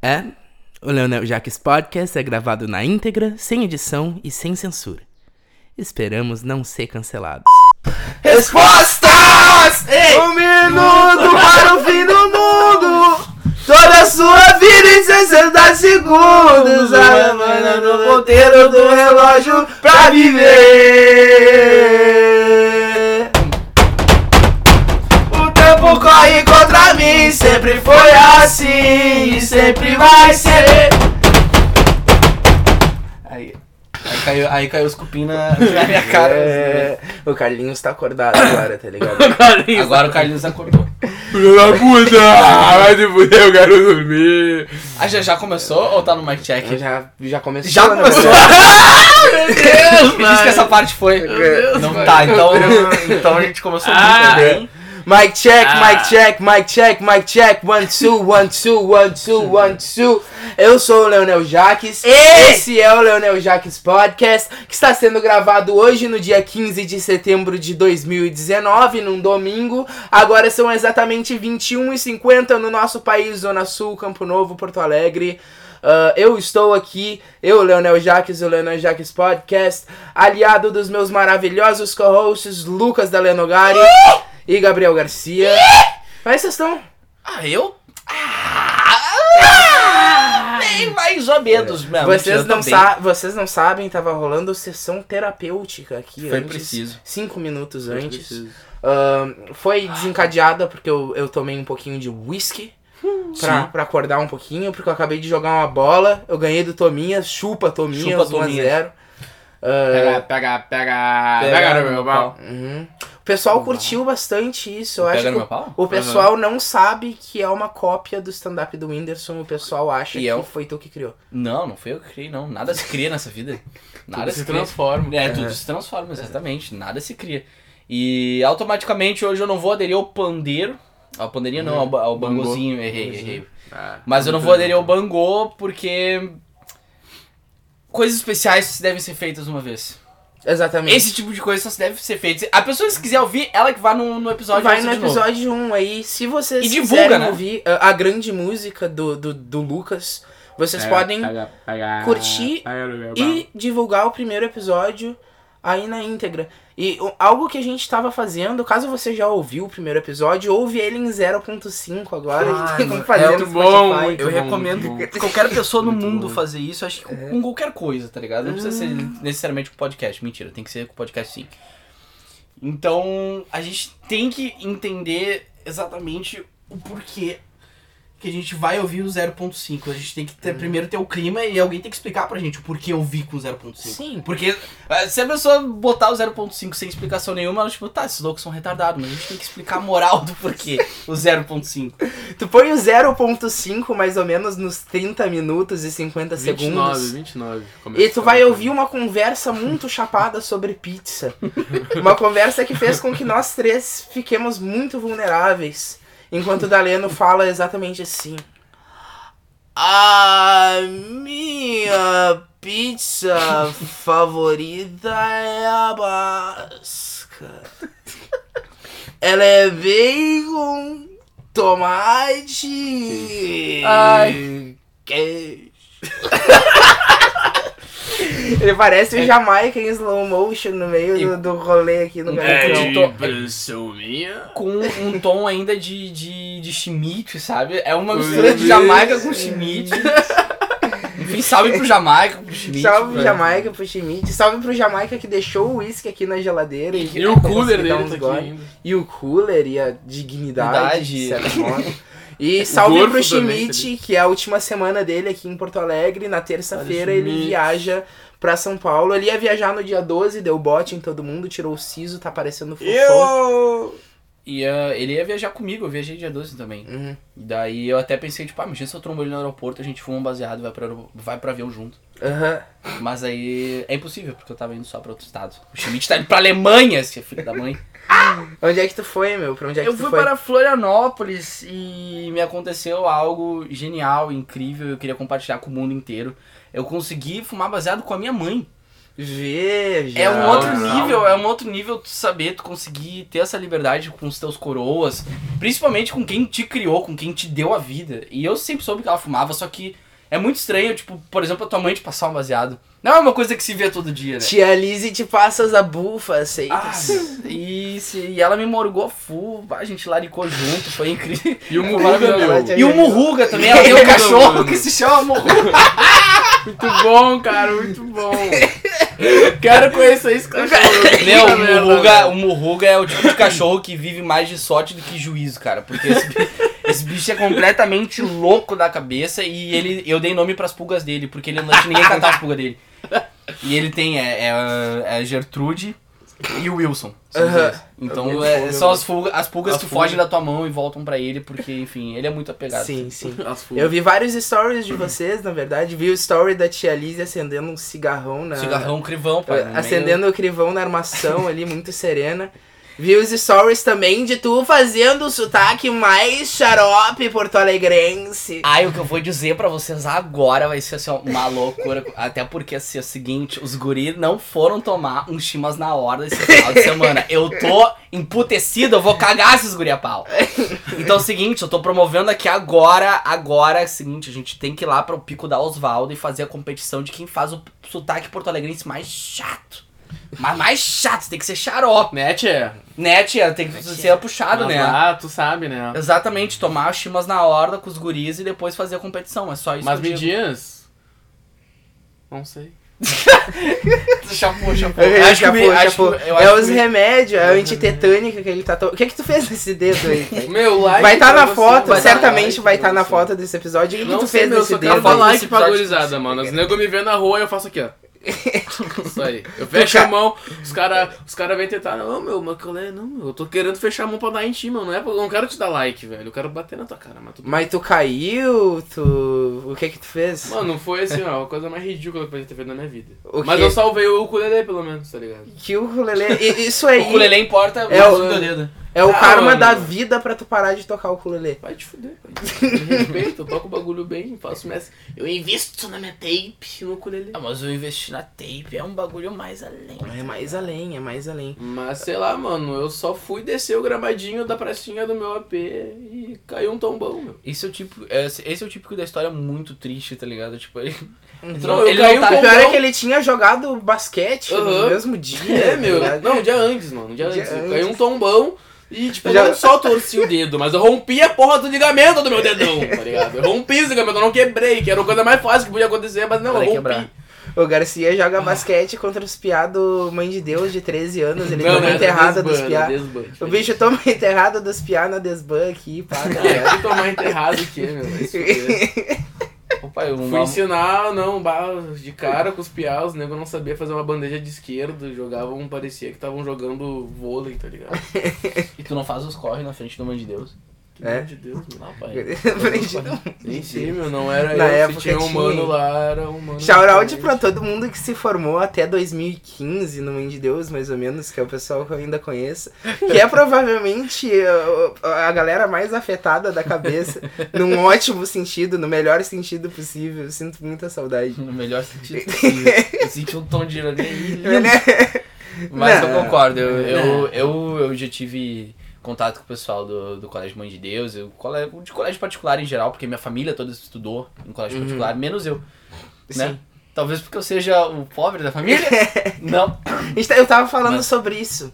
É, o Leonel Jaques Podcast é gravado na íntegra, sem edição e sem censura. Esperamos não ser cancelados. Respostas! Um minuto para o fim do mundo! Toda a sua vida em 60 segundos! A mana no ponteiro do relógio pra viver! Corre contra mim, sempre foi assim e sempre vai ser! Aí, aí, caiu, aí caiu os cupim na, na minha cara. É, o Carlinhos tá acordado agora, tá ligado? Agora o Carlinhos acordou. Filho da puta! Vai se fuder, eu quero dormir! Ah, já, já começou ou tá no mic check? Já, já começou. Já né, começou? velho? Meu Deus, diz que essa parte foi. Deus, não mano. tá, então, então a gente começou Ah, muito bem. Mic check, Ah. mic check, mic check, mic check, one, two, one, two, one, two, one, two. Eu sou o Leonel Jaques. Esse é o Leonel Jaques Podcast, que está sendo gravado hoje, no dia 15 de setembro de 2019, num domingo. Agora são exatamente 21h50 no nosso país, Zona Sul, Campo Novo, Porto Alegre. Ah, eu estou aqui, eu, Leonel Jaques, o Leonel Jaques Podcast, aliado dos meus maravilhosos co-hosts Lucas da Lenogari e Gabriel Garcia. Mas vocês estão. Ah, eu? Ah, bem mais ou menos mesmo. Vocês não, vocês não sabem, tava rolando sessão terapêutica aqui Foi antes. preciso. Cinco minutos antes. Ahn, foi desencadeada porque eu, eu tomei um pouquinho de whisky. Pra, Sim. pra acordar um pouquinho, porque eu acabei de jogar uma bola. Eu ganhei do Tominhas, chupa Tominhas, Chupa, 1x0. Tominhas. Ah, pega, pega, Pega no meu pau. uhum. O pessoal curtiu bastante isso. Eu acho que meu pau? o pessoal não sabe que é uma cópia do stand-up do Whindersson. O pessoal acha E que eu? foi tu que criou. Não, não foi eu que criei, não. Nada se cria nessa vida. Nada Tudo se, se cria. transforma. É, tudo se transforma, exatamente. Nada se cria. E automaticamente hoje eu não vou aderir ao pandeiro. Ao pandeirinho não, ao, ao Bangô. bangozinho, errei, errei. Ah, Mas eu não vou aderir ao bangô porque. Coisas especiais devem ser feitas uma vez. Exatamente. Esse tipo de coisa só se deve ser feita. A pessoa, se quiser ouvir, ela que vá no, no episódio Vai no de novo. episódio 1 aí. Se vocês E divulga, quiserem né? ouvir a, a grande música do, do, do Lucas, vocês podem curtir e divulgar o primeiro episódio aí na íntegra. E algo que a gente tava fazendo, caso você já ouviu o primeiro episódio, ouve ele em 0.5 agora. a gente tem que fazer é no muito Spotify. bom, muito Eu bom, recomendo muito qualquer pessoa no mundo bom. fazer isso, acho que com, com qualquer coisa, tá ligado? Não precisa ser necessariamente com podcast. Mentira, tem que ser com podcast sim. Então, a gente tem que entender exatamente o porquê que a gente vai ouvir o 0.5. A gente tem que ter, primeiro ter o clima e alguém tem que explicar pra gente o porquê ouvir com o 0.5. Sim. Porque eh, se a pessoa botar o 0.5 sem explicação nenhuma, ela tipo, tá, esses loucos são retardados, mas a gente tem que explicar a moral do porquê o 0.5. Tu põe o 0.5 mais ou menos nos 30 minutos e 50 29, segundos. 29. E tu vai ouvir uma conversa muito chapada sobre pizza. Uma conversa que fez com que nós três fiquemos muito vulneráveis. Enquanto o Daleno fala exatamente assim. A minha pizza favorita é a basca. Ela é bacon, tomate, Ai. queijo. Ele parece o Jamaica em slow motion no meio do, do rolê aqui no É, Galpão. de- minha. com um tom ainda de, de, de Schmidt, sabe? É uma mistura de Jamaica com Schmidt. Enfim, salve pro Jamaica, pro Schmidt. Salve pro Jamaica, pro Schmidt. Salve pro Jamaica que deixou o uísque aqui na geladeira. E, E o cooler dele tá aqui ainda. E o cooler e a dignidade, de Dignidade. certo modo. E salve gorfo pro também, Schmidt, que é a última semana dele aqui em Porto Alegre. Na terça-feira ele Schmidt. viaja pra São Paulo. Ele ia viajar no dia 12, deu bote em todo mundo, tirou o siso, tá parecendo fofão. Eu! E ah, ele ia viajar comigo, eu viajei dia 12 também. Uhum. Daí eu até pensei, tipo, ah, imagina se eu trombo ele no aeroporto, a gente fuma um baseado e vai pra, vai pra avião junto. Aham. Mas aí é impossível, porque eu tava indo só pra outro estado. O Schmidt tá indo pra Alemanha, esse filho da mãe. Onde é que tu foi, meu? Pra onde é que Eu tu fui foi? para Florianópolis e me aconteceu algo genial, incrível, eu queria compartilhar com o mundo inteiro. Eu consegui fumar baseado com a minha mãe. Veja. É um outro nível, é um outro nível tu saber, tu conseguir ter essa liberdade com os teus coroas, principalmente com quem te criou, com quem te deu a vida. E eu sempre soube que ela fumava, só que é muito estranho, tipo, por exemplo, a tua mãe te passar um baseado. Não é uma coisa que se vê todo dia, né? Tia Lizzie te passa as abufas, Ah, aceitas. isso, e ela me morgou full, a gente laricou junto, foi incrível. E o Murruga, meu. E o Murruga também, ela tem um cachorro que se chama Murruga. Muito bom, cara, muito bom. Quero conhecer esse cachorro. Meu, o Murruga, o Murruga é o tipo de cachorro que vive mais de sorte do que juízo, cara. Porque esse, bi- esse bicho é completamente louco da cabeça e ele, eu dei nome pras pulgas dele, porque ele não deixa ninguém catar as pulgas dele. E ele tem, é, é, é a Gertrude e o Wilson. são os Aham. dois. Então é, são as, fuga, as pulgas As que pulgas. fogem da tua mão e voltam pra ele, porque, enfim, ele é muito apegado. Sim, sim. As fugas. Eu vi vários stories de vocês, na verdade. Vi o story da tia Lizzie acendendo um cigarrão na. Cigarrão crivão, pai. no meio- Acendendo o crivão na armação ali, muito serena. Vi os stories também de tu fazendo o sotaque mais xarope porto-alegrense. Ai, o que eu vou dizer pra vocês agora vai ser assim, uma loucura. Até porque assim, é o seguinte, os guris não foram tomar uns chimas na hora desse final de semana. Eu tô emputecido, eu vou cagar esses guri a pau. Então é o seguinte, eu tô promovendo aqui agora, agora é o seguinte, a gente tem que ir lá pro Pico da Osvaldo e fazer a competição de quem faz o sotaque porto-alegrense mais chato. Mas mais chato, tem que ser xarope. É. Né, tia? Tem que ser puxado, Mas né? lá, tu sabe, né? Exatamente, tomar as chimas na horda com os guris e depois fazer a competição. É só isso Mas eu digo. medias. Não sei. Chapou, chapou. É, Acho que me- chapou. eu é os me- remédios, é a antitetânica que ele tá tomando. O que que tu fez nesse dedo aí? Meu, like. Vai estar pra na foto, vai tá certamente like vai estar pra na foto desse episódio. O que, que Não tu sei, fez meu, nesse só quero dedo? dar like pra gurizada, mano. Os nego me vê na rua e eu faço aqui, ó. Isso aí. Eu fecho a mão, os caras os cara vêm tentar. Não, meu, mas qual é? Não, meu, eu tô querendo fechar a mão pra dar em ti, mano. Não, é, eu não quero te dar like, velho. Eu quero bater na tua cara, mas tudo Mas tu caiu? Tu. O que que tu fez? Mano, foi assim, ó, a coisa mais ridícula que eu podia ter feito na minha vida. O Mas quê? eu salvei o ukulele, pelo menos, tá ligado? Que o ukulele. Isso aí O ukulele importa É é o- dedo. É o Ah, karma mano. da vida pra tu parar de tocar o ukulele. Vai te fuder, pai. Me respeita, eu toco o bagulho bem, faço mestre. Eu invisto na minha tape no ukulele. Ah, mas eu investi na tape, é um bagulho mais além. É mais além, é mais além. Mas sei lá, mano, eu só fui descer o gramadinho da pracinha do meu AP e caiu um tombão, meu. Esse é o tipo, esse esse é o típico da história muito triste, tá ligado? Tipo, ele, Não, eu ele não um tá- O pior é que ele tinha jogado basquete no Aham. mesmo dia. É, meu. tá ligado? Não, um dia antes, mano. Um dia, Dia antes. Antes. Caiu um tombão e, tipo, Já- não só torci o dedo, mas eu rompi a porra do ligamento do meu dedão, tá ligado? Eu rompi o ligamento, eu não quebrei, que era a coisa mais fácil que podia acontecer, mas não, eu rompi. quebrar. O Garcia joga basquete contra os piados Mãe de Deus de 13 anos. Ele toma não, enterrada dos piá. desbanda. O bicho toma enterrada dos piá na desban aqui, pá. tá É, tomar enterrado aqui, meu. vai Opa, eu Fui ensinar, não, de cara com os piá, os nego não sabia fazer uma bandeja de esquerda, jogavam, parecia que estavam jogando vôlei, tá ligado? E tu não faz os corre na frente do mãe de Deus? Pelo É? de Deus, pai. Aprendido. Nem sei, meu, não era Na eu, época se tinha um tinha. mano lá, era um mano. Shout out diferente. pra todo mundo que se formou até 2015 no Mãe de Deus, mais ou menos, que é o pessoal que eu ainda conheço. Que é provavelmente uh, a galera mais afetada da cabeça, num ótimo sentido, no melhor sentido possível. Eu sinto muita saudade. No melhor sentido possível. Eu senti um tom de ironia aí. Né? Mas Não. eu concordo, eu, eu, eu, eu já tive contato com o pessoal do, do Colégio Mãe de Deus, eu, cole- de colégio particular em geral, porque minha família toda estudou em colégio Uhum. particular, menos eu, né? Sim. Talvez porque eu seja o pobre da família? Não. Eu tava falando Mas- sobre isso.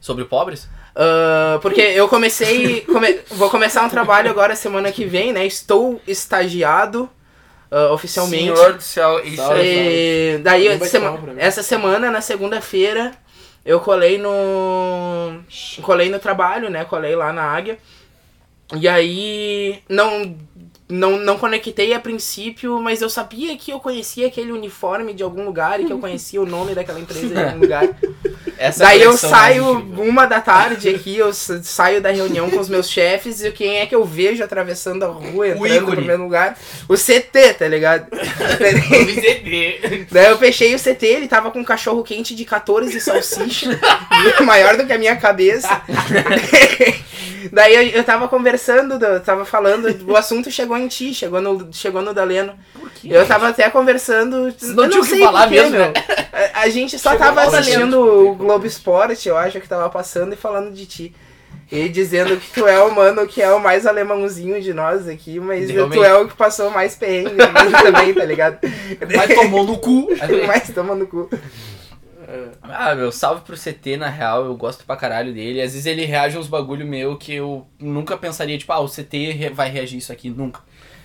Sobre pobres? Ah, porque eu comecei. come- vou começar um trabalho agora semana que vem, né? Estou estagiado ah, oficialmente. Senhor do céu, isso é... E daí, sema- essa semana, na segunda-feira, eu colei no. Colei no trabalho, né? Colei lá na Águia. E aí. Não. Não, não conectei a princípio, mas eu sabia que eu conhecia aquele uniforme de algum lugar e que eu conhecia o nome daquela empresa de algum lugar. Essa Daí eu conexão saio uma da tarde aqui, eu sa- saio da reunião com os meus chefes e quem é que eu vejo atravessando a rua, entrando no primeiro lugar? O CT, tá ligado? Daí eu fechei o CT, ele tava com um cachorro quente de 14 salsicha, maior do que a minha cabeça. Daí eu, eu tava conversando, eu tava falando, o assunto chegou em ti, chegou no, chegou no Daleno. Por quê? Eu tava até conversando. Não eu tinham o que sei falar porquê, mesmo, meu. né? A, a gente só Chegou tava assistindo o Globo Esporte, eu acho que tava passando e falando de ti. E dizendo que tu é o mano que é o mais alemãozinho de nós aqui, mas Realmente. tu é o que passou mais perrengue também, tá ligado? Mas tomou no cu. Mas toma no cu. Ah, meu, salve pro CT, na real, eu gosto pra caralho dele. Às vezes ele reage uns bagulho meu que eu nunca pensaria, tipo, ah, o CT vai reagir isso aqui, nunca.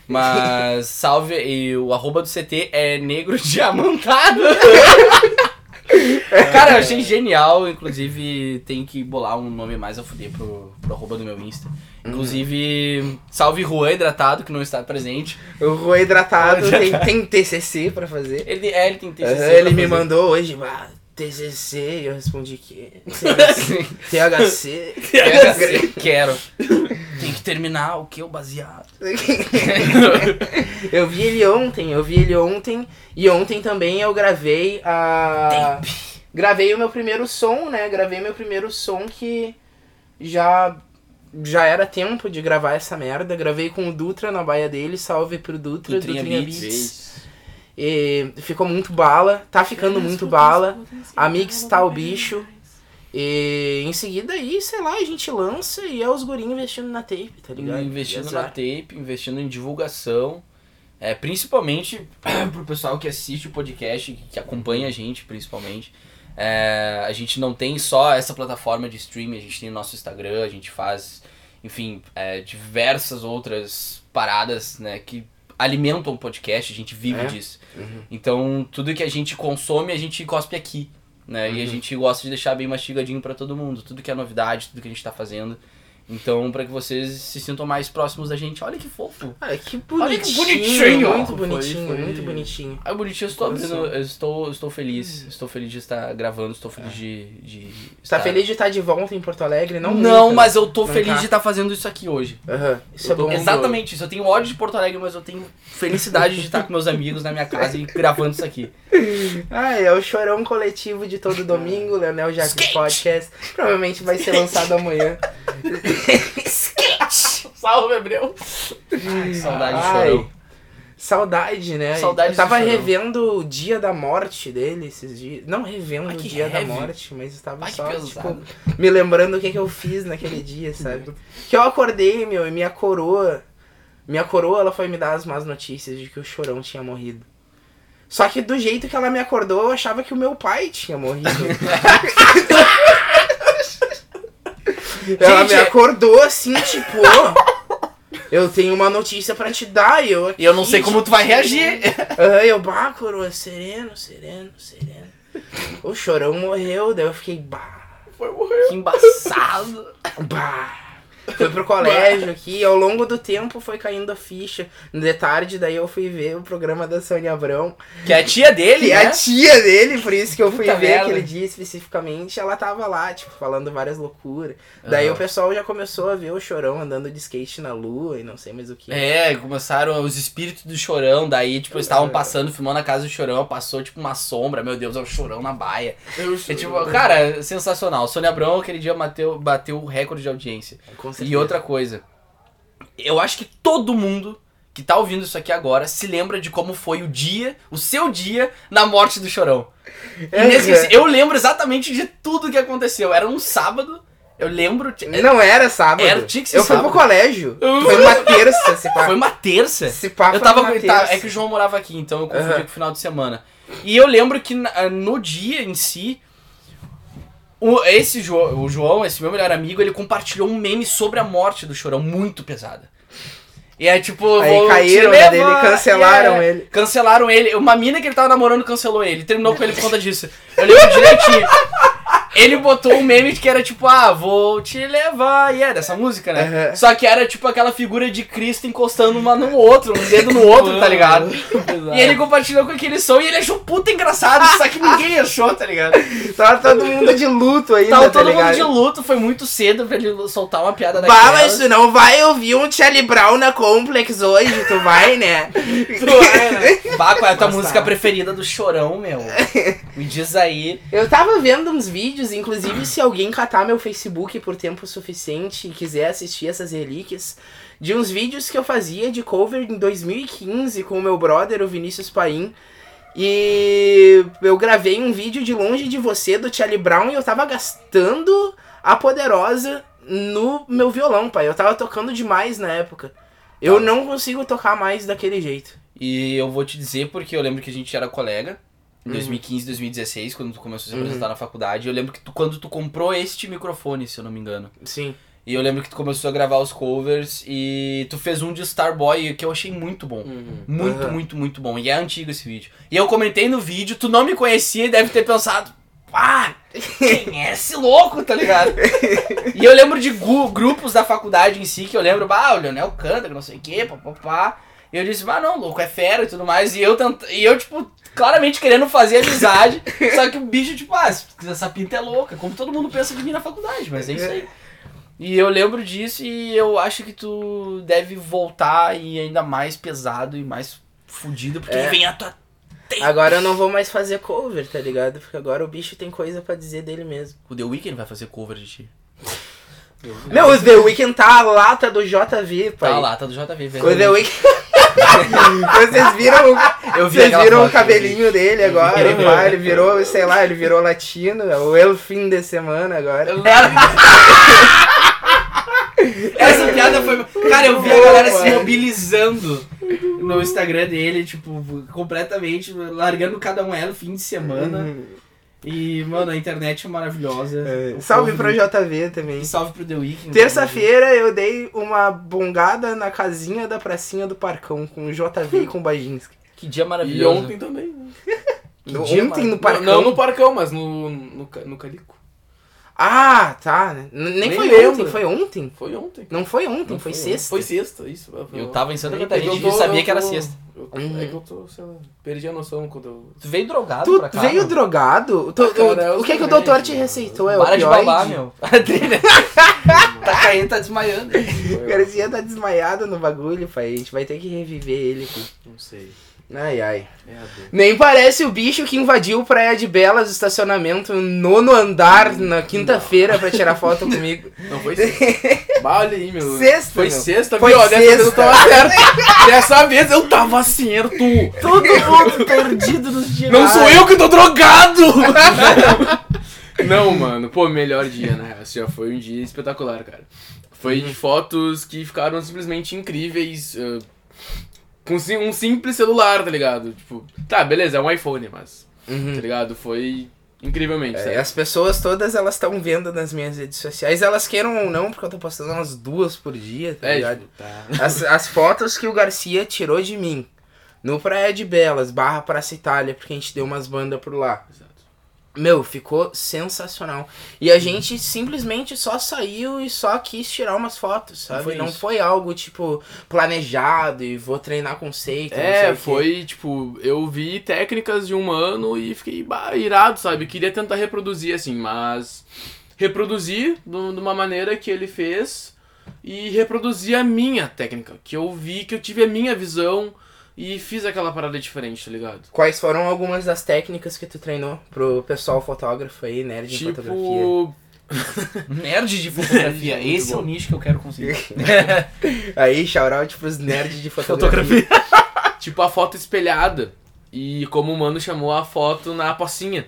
Mas salve, e o arroba do CT é negro diamantado. Cara, eu achei genial, inclusive tem que bolar um nome mais a fuder pro, pro arroba do meu Insta. Inclusive, salve Juan Hidratado, que não está presente. O Rua hidratado tem, tem TCC pra fazer. Ele, é, ele tem TCC Aham, pra ele me fazer. mandou hoje, ah, TCC, eu respondi que THC. THC. THC, Quero. Tem que terminar o que? O baseado. eu vi ele ontem, eu vi ele ontem e ontem também eu gravei a gravei o meu primeiro som, né? Gravei meu primeiro som que já já era tempo de gravar essa merda. Gravei com o Dutra na baia dele, salve pro Dutra, Dutrinha Dutrinha Beats. Beats. E ficou muito bala, tá ficando muito bala. A mix tá o bicho. E em seguida aí, sei lá, a gente lança e é os gurinhos investindo na tape, tá ligado? Investindo na tape, investindo em divulgação. É, principalmente pro pessoal que assiste o podcast, que acompanha a gente, principalmente. É, a gente não tem só essa plataforma de streaming, a gente tem o nosso Instagram, a gente faz, enfim, é, diversas outras paradas, né, que alimentam o podcast, a gente vive É. disso. Uhum. Então, tudo que a gente consome, a gente cospe aqui, né? E a gente gosta de deixar bem mastigadinho pra todo mundo, tudo que é novidade, tudo que a gente tá fazendo. Então, pra que vocês se sintam mais próximos da gente. Olha que fofo. Olha que Olha que bonitinho. bonitinho. Muito Foi- bonitinho, foi- muito bonitinho. Ah, bonitinho, eu estou abrindo, eu estou, estou feliz. Estou feliz de estar gravando, estou feliz de, de Tá estar... feliz de estar de volta em Porto Alegre? Não, Não, nunca. mas eu tô feliz tá. de estar fazendo isso aqui hoje. Aham, isso Eu é bom. Exatamente isso. Eu tenho ódio de Porto Alegre, mas eu tenho felicidade de estar com meus amigos na minha casa e gravando isso aqui. Ah, é o chorão coletivo de todo domingo, Leonel Jacques. Podcast. Provavelmente vai ser lançado amanhã. Salve, Gabriel. Ai, saudade de Ai, chorão. Saudade, né? Saudade Eu tava revendo o dia da morte dele esses dias. Não revendo Ai, o dia da heavy. morte, mas eu tava Ai, só, tipo, me lembrando o que, que eu fiz naquele dia, sabe? Que eu acordei, meu, e minha coroa. Minha coroa, ela foi me dar as más notícias de que o chorão tinha morrido. Só que do jeito que ela me acordou, eu achava que o meu pai tinha morrido. ela me Gente, é- acordou assim, tipo, eu tenho uma notícia pra te dar e eu E eu não aqui, sei como tu vai reagir. Aham, eu, bah, coroa, sereno, sereno, sereno. O chorão morreu, daí eu fiquei, bah, Que embaçado. bah. Fui pro colégio aqui, ao longo do tempo foi caindo a ficha. De tarde, daí eu fui ver o programa da Sônia Abrão. Que é a tia dele, Que né? é a tia dele, por isso que eu fui Puta ver merda. aquele dia especificamente. Ela tava lá, tipo, falando várias loucuras. Daí Aham. o pessoal já começou a ver o chorão andando de skate na lua e não sei mais o que. É, começaram os espíritos do chorão, daí, tipo, eles estavam passando, filmando a casa do chorão, passou, tipo, uma sombra, meu Deus, é o chorão na baia. Eu É, tipo, cara, sensacional. Sônia Abrão, aquele dia, bateu, bateu o recorde de audiência. Com certeza. E outra coisa, eu acho que todo mundo que tá ouvindo isso aqui agora se lembra de como foi o dia, o seu dia, na morte do chorão. É, é. Eu lembro exatamente de tudo que aconteceu. Era um sábado, eu lembro. Não era sábado. Era, tinha que ser Eu fui pro sábado. colégio. Foi uma terça, se pá. Foi uma terça. Se pá, Eu foi tava. uma tá, terça. é que o João morava aqui, então eu confundi Aham. com o final de semana. E eu lembro que na- no dia em si. O, esse João, o João, esse meu melhor amigo, ele compartilhou um meme sobre a morte do Chorão, muito pesada. E é tipo. Aí caíram, né, levar- dele, cancelaram é, ele. Cancelaram ele. Uma mina que ele tava namorando cancelou ele. Terminou com ele por conta disso. Eu lembro direitinho. Ele botou um meme que era tipo, ah, vou te levar. E é dessa música, né? Aham. Só que era tipo aquela figura de Cristo encostando uma no outro, um dedo no outro, tá ligado? E ele compartilhou com aquele som e ele achou puta engraçado, só que ninguém achou, tá ligado? Tava todo mundo de luto ainda, Tava tá todo mundo de luto, foi muito cedo pra ele soltar uma piada Bah, daquela. mas tu não vai ouvir um Charlie Brown na Complex hoje, tu vai, né? Bah, qual é a tua Mas música tá. preferida do Chorão, meu? Me diz aí. Eu tava vendo uns vídeos vídeos, inclusive se alguém catar meu Facebook por tempo suficiente e quiser assistir essas relíquias, de uns vídeos que eu fazia de cover em 2015 com o meu brother, o Vinícius Paim. E eu gravei um vídeo de longe de você do Charlie Brown e eu tava gastando a poderosa no meu violão, pai. Eu tava tocando demais na época. Eu Tá. não consigo tocar mais daquele jeito. E eu vou te dizer porque eu lembro que a gente era colega em Uhum. 2015, 2016, quando tu começou a se apresentar na faculdade. Eu lembro que tu, quando tu comprou este microfone, se eu não me engano. Sim. E eu lembro que tu começou a gravar os covers e tu fez um de Starboy que eu achei muito bom. Muito, Aham. muito, muito bom. E é antigo esse vídeo. E eu comentei no vídeo, tu não me conhecia e deve ter pensado, ah, quem é esse louco, tá ligado? e eu lembro de grupos da faculdade em si, que eu lembro, ah, o Leonel canta, que não sei o quê, papapá. E eu disse, ah, não, louco, é fera e tudo mais. E eu, tent... e eu tipo, claramente querendo fazer amizade, só que o bicho, tipo, ah, essa pinta é louca, como todo mundo pensa de mim na faculdade, mas é isso aí. E eu lembro disso e eu acho que tu deve voltar e ainda mais pesado e mais fudido, porque É. vem a tua. Agora eu não vou mais fazer cover, tá ligado? Porque agora o bicho tem coisa pra dizer dele mesmo. O The Weeknd vai fazer cover de ti. Meu, o The Weeknd tá a lata do JV, pai. Tá lá, tá do JV, velho. O The Weeknd. Vocês viram, o- Eu vi vocês viram o cabelinho dele agora, pá, ele virou, sei lá, ele virou latino, é o El Fim de Semana agora. Essa piada foi. Cara, eu vi a galera se mobilizando no Instagram dele, tipo, completamente, largando cada um ela fim de semana. Uhum. E, mano, a internet é maravilhosa. É, Salve pro JV também. E salve pro The Weeknd. Terça-feira eu dei uma bongada na casinha da pracinha do Parcão com o JV e com o Bajinski. Que dia E maravilhoso. ontem também. né? Que No- dia Ontem no Não, Parcão. não no Parcão, mas no, no, no Calico. Ah, tá. N- Nem, Nem foi lembro. ontem, foi ontem? Foi ontem. Não foi ontem, Não foi, ontem. sexta. Foi sexta, isso. Eu tava em Santa Nem Catarina e sabia que era sexta. Eu, Uhum. É que eu tô, sei lá, perdi a noção quando eu... Tu veio drogado Tu pra cá? veio meu? drogado? Tu- Ah, cara, o, eu o que, que o doutor te mano. receitou? É Para de opioide? babar, meu. tá caindo, tá desmaiando. O Garcia tá desmaiado no bagulho, pai. A gente vai ter que reviver ele aqui. Não sei. Ai, ai. É. Nem parece o bicho que invadiu Praia de Belas, o estacionamento, no nono andar, na quinta-feira, pra tirar foto comigo. Não, foi sexta. Bah, olha aí, meu. Sexta, Foi meu. sexta, Foi viu? Dessa vez eu sexta. tava certo. Dessa vez eu tava certo. Todo mundo perdido nos dias. Não sou eu que tô drogado! Não, mano. Pô, melhor dia, né? Assim, ó, foi um dia espetacular, cara. Foi de fotos que ficaram simplesmente incríveis. ah, com um simples celular, tá ligado? Tipo, tá, beleza, é um iPhone, mas. Uhum. Tá ligado? Foi incrivelmente. É, as pessoas todas, elas estão vendo nas minhas redes sociais, elas queiram ou não, porque eu tô postando umas duas por dia, tá É, ligado? tipo, tá. As, as fotos que o Garcia tirou de mim, no Praia de Belas, barra Praça Itália, porque a gente deu umas bandas por lá. Meu, ficou sensacional. E a gente simplesmente só saiu e só quis tirar umas fotos, sabe? Foi não foi algo, tipo, planejado e vou treinar conceito. não sei É, foi, tipo, eu vi técnicas de um mano e fiquei bah, irado, sabe? Queria tentar reproduzir, assim, mas reproduzir de uma maneira que ele fez e reproduzir a minha técnica, que eu vi, que eu tive a minha visão e fiz aquela parada diferente, tá ligado? Quais foram algumas das técnicas que tu treinou pro pessoal fotógrafo aí, nerd fotografia? Tipo, Nerd de fotografia. Esse é o nicho que eu quero conseguir. Aí, shoutout pros nerds de fotografia. tipo a foto espelhada. E como o mano chamou a foto na pocinha.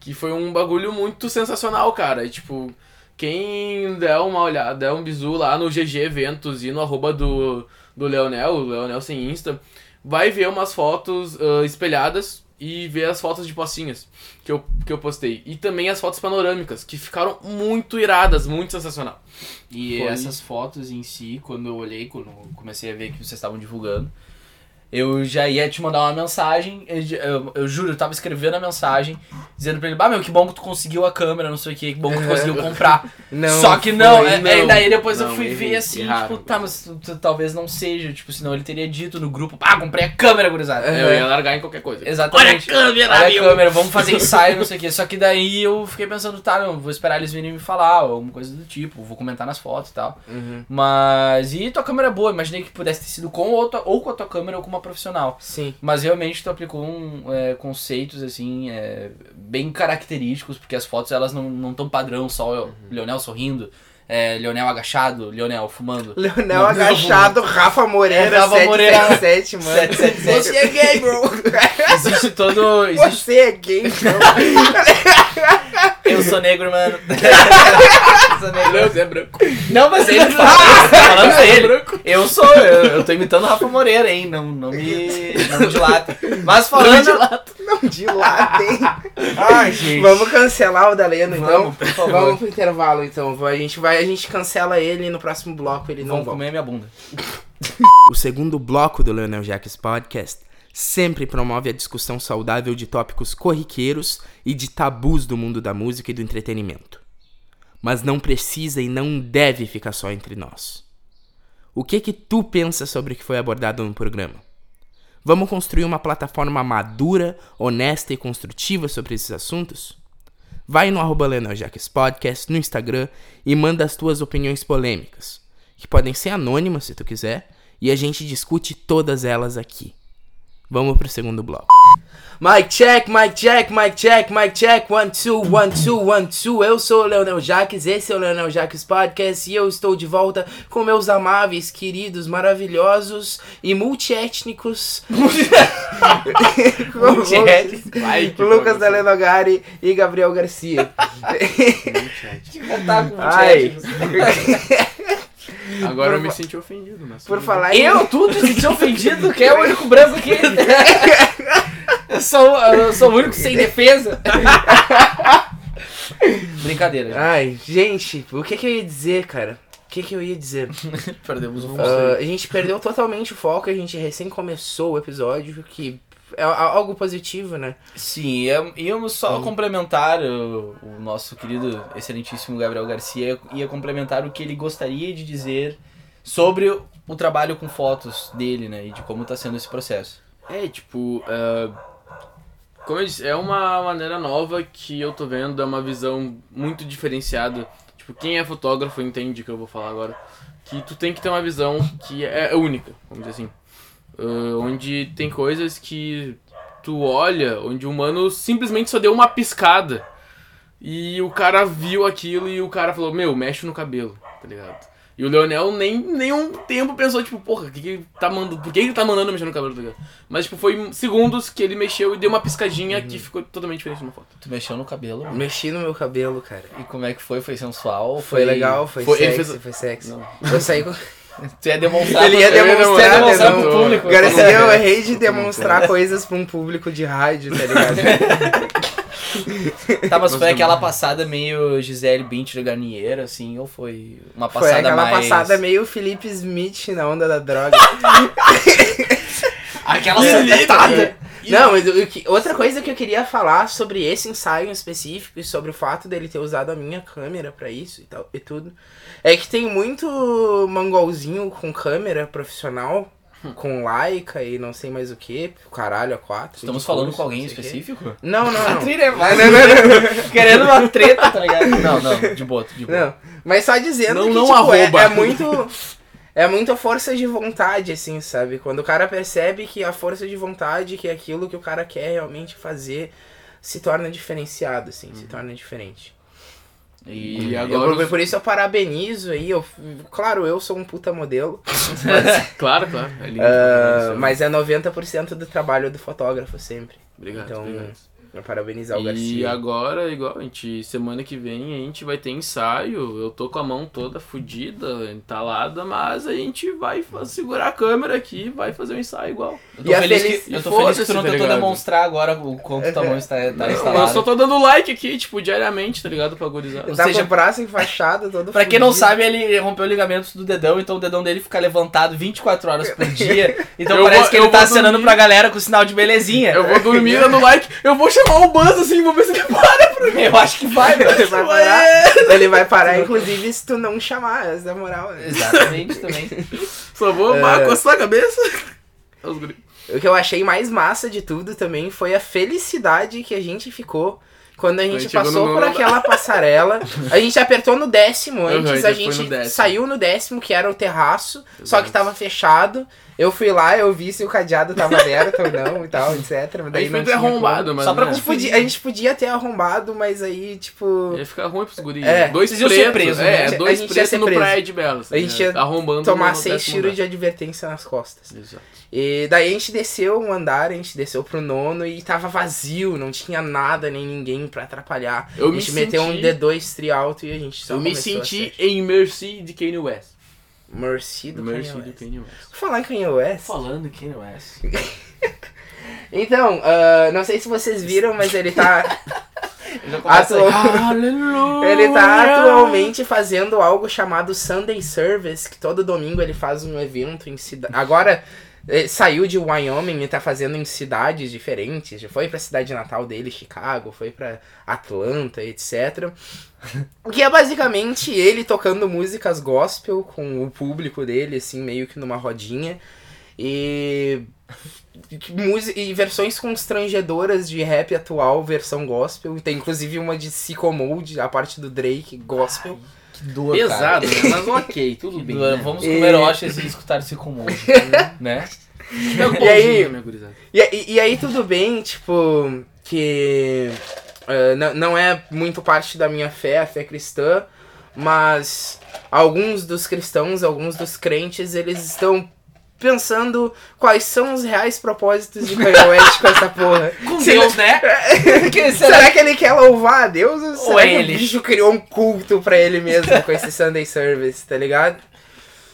Que foi um bagulho muito sensacional, cara. E, tipo, quem der uma olhada, der um bizu lá no GG Eventos e no arroba do, do Leonel, o Leonel sem Insta, vai ver umas fotos ah, espelhadas e ver as fotos de pocinhas que eu, que eu postei. E também as fotos panorâmicas, que ficaram muito iradas, muito sensacional. E Foi. essas fotos em si, quando eu olhei, quando eu comecei a ver que vocês estavam divulgando, eu já ia te mandar uma mensagem. Eu, eu- eu juro, eu tava escrevendo a mensagem, dizendo pra ele, bah, meu, que bom que tu conseguiu a câmera, não sei o que, que bom que tu conseguiu comprar. Não, Só que não, foi, é, não. é, daí depois eu Não, fui errei, ver assim, erraram. tipo, tá, mas tu- tu- talvez não seja, tipo, senão ele teria dito no grupo, pá, comprei a câmera, gurizada. É. Eu ia largar em qualquer coisa. Exatamente. Olha a câmera, Olha a meu! câmera, vamos fazer ensaio, não sei o que. Só que daí eu fiquei pensando, tá, não, vou esperar eles virem me falar, ou alguma coisa do tipo, vou comentar nas fotos e tal. Uhum. Mas. E tua câmera é boa, imaginei que pudesse ter sido com ou, tua- ou com a tua câmera ou com uma profissional. Sim. Mas realmente tu aplicou um, é, conceitos assim, é, bem característicos, porque as fotos elas não não tão padrão, só o Leonel sorrindo, é, Leonel agachado, Leonel fumando. Leonel Não, agachado, Rafa Moreira, É, Rafa 777, mano. 777. Você é gay, bro. Existe todo. Existe, Você é gay, bro. eu sou negro, mano. eu sou negro. Deus é branco. Não, mas ele fala. falando dele. Eu sou, eu, eu tô imitando o Rafa Moreira, hein? Não, não me. Não me dilata. Mas falando. Não dilatem. Ai, gente. Vamos cancelar o da Leno, então. Vamos, por favor. Vamos pro intervalo, então. A gente vai, a gente cancela ele no próximo bloco ele não volta. comer minha bunda. O segundo bloco do Leonel Jacques Podcast sempre promove a discussão saudável de tópicos corriqueiros e de tabus do mundo da música e do entretenimento. Mas não precisa e não deve ficar só entre nós. O que que tu pensa sobre o que foi abordado no programa? Vamos construir uma plataforma madura, honesta e construtiva sobre esses assuntos? Vai no arroba Podcast no Instagram e manda as tuas opiniões polêmicas, que podem ser anônimas se tu quiser, e a gente discute todas elas aqui. Vamos pro segundo bloco. Mic check, mic check, mic check, mic check, one, two, one, two, one, two. Eu sou o Leonel Jaques, esse é o Leonel Jaques Podcast e eu estou de volta com meus amáveis, queridos, maravilhosos e multiétnicos. Multiétnico. Vai, que Lucas bagulho. Dalenogari e Gabriel Garcia. Tá com Ai. Agora eu me senti ofendido, mas. Por falar em... Eu, tu te sentiu ofendido? Quem é o único branco aqui? eu, sou, eu sou o único sem defesa. Brincadeira, gente. Ai, gente, o que que eu ia dizer, cara? O que que eu ia dizer? Perdemos o foco. Ah, a gente perdeu totalmente o foco, a gente recém começou o episódio, que é algo positivo, né? Sim, ia- íamos só complementar o, o nosso querido, excelentíssimo Gabriel Garcia, ia complementar o que ele gostaria de dizer sobre o, o trabalho com fotos dele, né? E de como tá sendo esse processo. É, tipo, é, como eu disse, é uma maneira nova que eu tô vendo, é uma visão muito diferenciada. Tipo, quem é fotógrafo entende o que eu vou falar agora. Que tu tem que ter uma visão que é única, vamos dizer assim. Ah, onde tem coisas que tu olha, onde o humano simplesmente só deu uma piscada. E o cara viu aquilo e o cara falou, meu, mexe no cabelo, tá ligado? E o Leonel nem nenhum tempo pensou, tipo, porra, que que ele tá mandando, por que ele tá mandando mexer no cabelo, tá ligado? Mas, tipo, foi segundos que ele mexeu e deu uma piscadinha que ficou totalmente diferente numa foto. Tu mexeu no cabelo? mano? Mexi no meu cabelo, cara. E como é que foi? Foi sensual? Foi, legal, foi, Foi- sexy, fez- foi sexy. Não. Eu saí com... Tu ia demonstrar Ele ia demonstrar, ia demonstrar né, pro público. Garcia, eu errei de demonstrar coisas pra um público de rádio, tá ligado? Tá, mas foi aquela passada meio Gisele Bündchen Garnier, assim, ou foi uma Foi passada aquela mais... passada meio Felipe Smith na onda da droga. Aquela soltada. Não, mas outra coisa que eu queria falar sobre esse ensaio em específico e sobre o fato dele ter usado a minha câmera pra isso e tal e tudo, é que tem muito mangolzinho com câmera profissional, com Leica e não sei mais o que, caralho, a quatro. Estamos falando curso, com alguém não específico? Não, não, A não. trilha vai Não, não, não, querendo uma treta, tá ligado? Não, não, de boa, de boa. Não, mas só dizendo Não- que, não tipo, é, arroba. é muito... É muita força de vontade, assim, sabe? Quando o cara percebe que a força de vontade, que é aquilo que o cara quer realmente fazer, se torna diferenciado, assim, se torna diferente. E, E Eu- agora por, os- por isso eu parabenizo aí, eu, claro, eu sou um puta modelo, Claro, claro. É lindo. Isso. mas é 90% do trabalho do fotógrafo sempre. Obrigado, então, obrigado. Pra parabenizar o E Garcia. agora, igual, a gente, semana que vem a gente vai ter ensaio. Eu tô com a mão toda fodida, entalada, mas a gente vai segurar a câmera aqui e vai fazer o ensaio igual. Eu tô, E feliz, feliz- que, eu tô e feliz que tu não tá tentou demonstrar agora o quanto tua mão está, tá Eu instalada. só tô dando like aqui, tipo, diariamente, tá ligado? Pra gurizar. Ou tá seja, com o braço enfaixado, todo Pra quem não sabe, ele rompeu o ligamento do dedão, então o dedão dele fica levantado 24 horas por dia. Então Eu parece vou- que ele tá acenando dormir. pra galera com sinal de belezinha. Eu vou dormir dando like, eu vou chamar o Buzz assim, vou ver se ele para pra mim. Eu acho que vai, meu. Ele vai parar, ele vai parar, inclusive, se tu não chamar, essa é a moral. né? Exatamente, também. Só vou É. coçar a cabeça. O que eu achei mais massa de tudo também foi a felicidade que a gente ficou Quando a gente, gente chegou passou por aquela passarela, a gente apertou no décimo Uhum, antes, já a gente no décimo. saiu no décimo, que era o terraço, só que Exato. tava fechado. Eu fui lá, eu vi se o cadeado tava aberto ou não e tal, etc. Mas A daí gente não foi tinha arrombado, como. mas. Só pra né, A gente, podia, a gente podia ter arrombado, mas aí, tipo. Ia ficar ruim pros guris. É. Dois ser presos, é, né? A dois gente ia pretos ser no preso. Praia de Belas. A gente ia arrombando Tomar seis tiros de advertência nas costas. Exato. E daí a gente desceu um andar, a gente desceu pro nono e tava vazio, não tinha nada nem ninguém pra atrapalhar. Eu a me gente meteu um senti- D2 tri alto e a gente só Eu me a senti ser- em Mercy de Kanye West. Mercy do Mercy Kanye do West. Kanye West. Falar em Kanye West. Falando Kanye West. Então, ah, não sei se vocês viram, mas ele tá, Atual- ele tá atualmente fazendo algo chamado Sunday Service, que todo domingo ele faz um evento em cidade. Agora saiu de Wyoming e tá fazendo em cidades diferentes. Foi pra cidade natal dele, Chicago, foi pra Atlanta, etc. Que é basicamente ele tocando músicas gospel com o público dele, assim, meio que numa rodinha. E. E versões constrangedoras de rap atual, versão gospel. Tem inclusive uma de Sycomode, a parte do Drake, gospel. Que dor, Pesado, cara. né? mas ok, tudo Que bem. dor. né? Vamos E- comer rochas e escutar esse comum. né? E aí- né? E, e, aí tudo bem, tipo, que eh, não, não é muito parte da minha fé, a fé cristã, mas alguns dos cristãos, alguns dos crentes, eles estão pensando quais são os reais propósitos de Kanye West com essa porra. Com Será- Deus, né? Que Será que ele quer louvar a Deus ou será Ou é que ele? o bicho criou um culto pra ele mesmo com esse Sunday Service, tá ligado?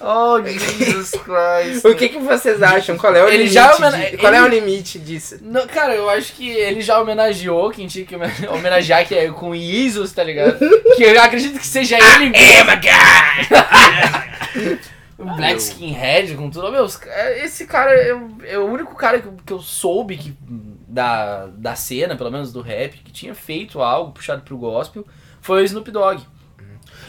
Oh, Jesus Christ. O que, que vocês acham? Qual é o Ele limite? já de- homene- Qual é ele- o limite disso? Não, cara, eu acho que ele já homenageou quem tinha que homen- homenagear, que é com Jesus, tá ligado? Que eu acredito que seja ele mesmo. O Black Skinhead com tudo. Meu, esse cara é, o- é o único cara que, eu- que eu soube que, da, da cena, pelo menos do rap, que tinha feito algo puxado pro gospel, foi o Snoop Dogg.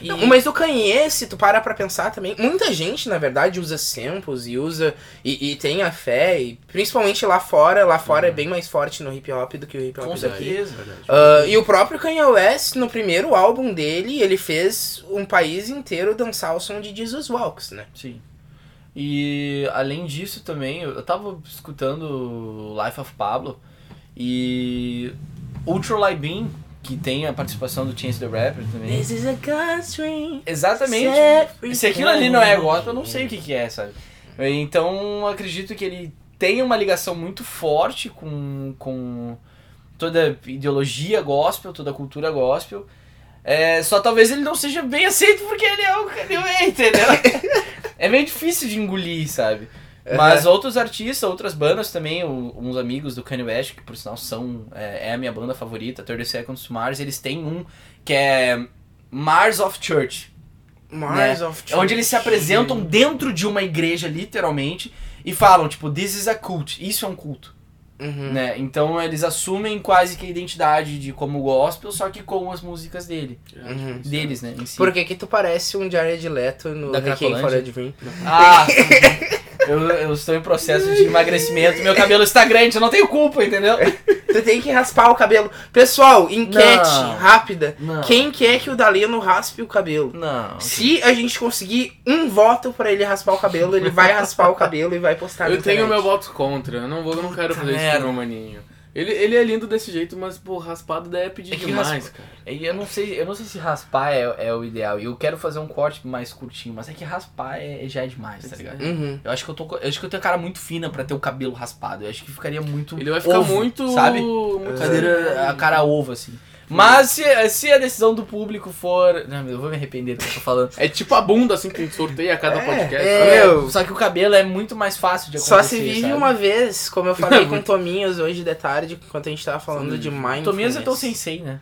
E- Não, mas o Kanye, se tu para pra pensar também, muita gente, na verdade, usa samples e usa. E, e tem a fé, e principalmente lá fora. Lá fora é bem mais forte no hip hop do que o hip hop Com daqui. certeza. Ah, e o próprio Kanye West, no primeiro álbum dele, ele fez um país inteiro dançar o som de Jesus Walks, né? Sim. E além disso também, eu eu tava escutando Life of Pablo e Ultra Light Beam, que tem a participação do Chance the Rapper também. This is a dream. Exatamente. Se aquilo ali não é gospel, eu não sei o que, que é, sabe? Então acredito que ele tem uma ligação muito forte com, com toda a ideologia gospel, toda a cultura gospel. É, só talvez ele não seja bem aceito porque ele é o Kanye West, entendeu? é meio difícil de engolir, sabe? Mas outros artistas, outras bandas também, o- uns amigos do Kanye West, que por sinal são, é, é a minha banda favorita, 30 Seconds to Mars, eles têm um que é Mars of Church. Mars né? of É onde eles se apresentam dentro de uma igreja, literalmente, e falam, tipo, this is a cult, isso é um culto, Uhum. né? Então eles assumem quase que a identidade de como gospel, só que com as músicas dele, Uhum. deles, né, si. Por que que tu parece um Jared Leto no Da Requiem for a? Dream? Ah, eu, eu estou em processo de emagrecimento, meu cabelo está grande, eu não tenho culpa, entendeu? Tu tem que raspar o cabelo. Pessoal, enquete Não. rápida. Não. Quem quer que o Daleno raspe o cabelo? Não. Se a gente conseguir um voto pra ele raspar o cabelo, ele vai raspar o cabelo e vai postar Eu tenho internet. meu voto contra. Eu não, vou, eu não quero fazer isso com o meu maninho. Ele, ele é lindo desse jeito, mas, pô, raspado daí é pedir É demais, raspa- cara. E Eu não sei, eu não sei se raspar é, é o ideal. E eu quero fazer um corte mais curtinho, mas é que raspar é, já é demais, tá ligado? Uhum. Eu acho que eu tô, eu acho que eu tenho a cara muito fina pra ter o cabelo raspado. Eu acho que ficaria muito Ele vai ficar ovo, muito. sabe? muito Cadeira, a cara ovo assim. Mas se, se a decisão do público for, não, eu vou me arrepender do que eu tô falando. É tipo a bunda, assim, que a gente sorteia a cada É, podcast. é. né? Meu. Só que o cabelo é muito mais fácil de acontecer. Só se vive sabe? uma vez, como eu falei com o Tominhas hoje de tarde, enquanto a gente tava falando de mindfulness. Tominhas é teu sensei, né?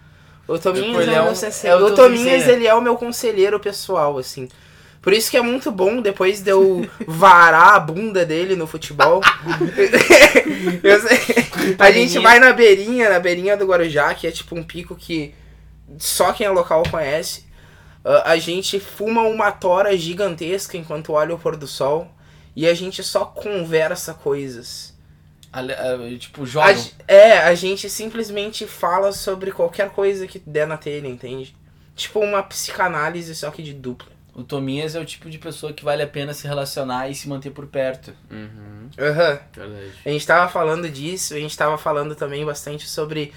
O ele é, é o um- é o teu Tominhas, sensei, né? ele é o meu conselheiro pessoal, assim. Por isso que é muito bom, depois de eu varar a bunda dele no futebol. a gente vai na beirinha, na beirinha do Guarujá, que é tipo um pico que só quem é local conhece. Ah, a gente fuma uma tora gigantesca enquanto olha o pôr do sol. E a gente só conversa coisas. Ah, tipo, A jogam. ge- é, a gente simplesmente fala sobre qualquer coisa que der na telha, entende? Tipo uma psicanálise, só que de dupla. O Tominhas é o tipo de pessoa que vale a pena se relacionar e se manter por perto. Uhum, Aham. verdade. A gente tava falando disso, a gente tava falando também bastante sobre.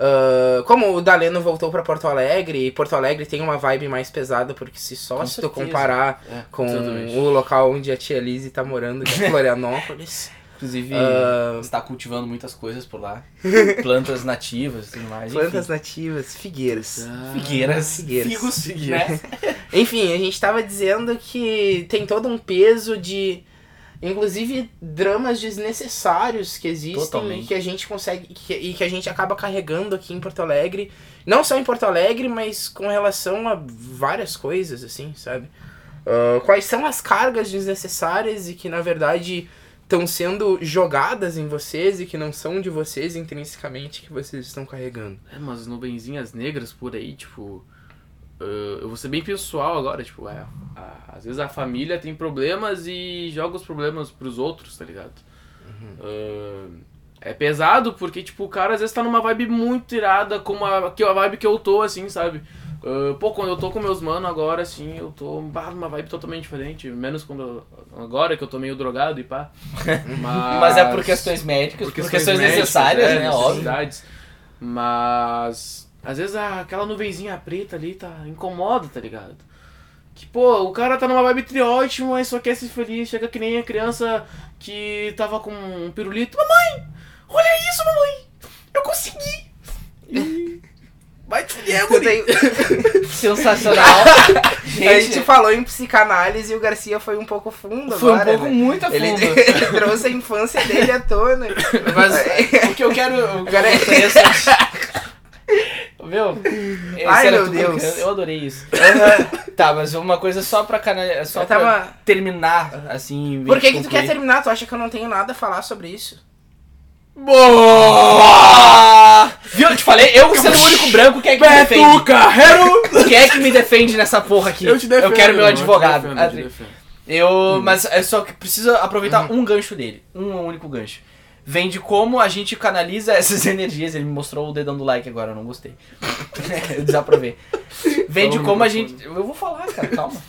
ah, como o Daleno voltou pra Porto Alegre, e Porto Alegre tem uma vibe mais pesada, porque se só Com se tu comparar É, com exatamente. o local onde a tia Lizzie tá morando, que é Florianópolis. Inclusive, Ah. está cultivando muitas coisas por lá. Plantas nativas e tudo mais. plantas enfim. nativas, figueiras. Ah, Figueiras. Figueiras. Figos, Figueiras. né? Enfim, a gente tava dizendo que tem todo um peso de. Inclusive dramas desnecessários que existem Totalmente. e que a gente consegue. que- e que a gente acaba carregando aqui em Porto Alegre. Não só em Porto Alegre, mas com relação a várias coisas, assim, sabe? Ah, quais são as cargas desnecessárias e que na verdade estão sendo jogadas em vocês e que não são de vocês intrinsecamente que vocês estão carregando. É, umas nuvenzinhas negras por aí, tipo. ah, eu vou ser bem pessoal agora, tipo, é, a- às vezes a família tem problemas e joga os problemas pros outros, tá ligado? Ah, é pesado porque, tipo, o cara às vezes tá numa vibe muito irada, como a, que a vibe que eu tô, assim, sabe? Ah, pô, quando eu tô com meus mano agora, assim, eu tô bah, numa vibe totalmente diferente. Menos quando. eu- agora que eu tô meio drogado e pá. Mas, Mas é por questões médicas, por, questões, necessárias, é, né? Óbvio. Mas às vezes a- aquela nuvenzinha preta ali tá incomoda, tá ligado? Que, pô, o cara tá numa vibe triótimo, mas só quer ser feliz, chega que nem a criança que tava com um pirulito. Mamãe! Olha isso, mamãe! Eu consegui! E... Vai te fuder, guri! tenho- Sensacional. a gente Gente, falou em psicanálise e o Garcia foi um pouco fundo foi um agora, pouco né? muito a fundo. Ele, ele trouxe a infância dele à tona. Mas o que eu quero. O que Agora é- Meu, esse Ai, era meu Deus. que Eu, adorei isso. Tá, mas uma coisa só pra canal... só tava- terminar, assim. Por que, que tu quer terminar? Tu acha que eu não tenho nada a falar sobre isso? Boa! Viu? Eu te falei, eu sendo o único branco, quem é que me defende? Carreiro! Quem é que me defende nessa porra aqui? Eu te defendo. Eu quero meu eu advogado. defendo, eu defendo. Eu, mas é só que precisa aproveitar um gancho dele, um único gancho. Vem de como a gente canaliza essas energias. Ele me mostrou o dedão do like agora, eu não gostei. eu desaprovei. Vem de como a gente. Eu vou falar, cara, calma.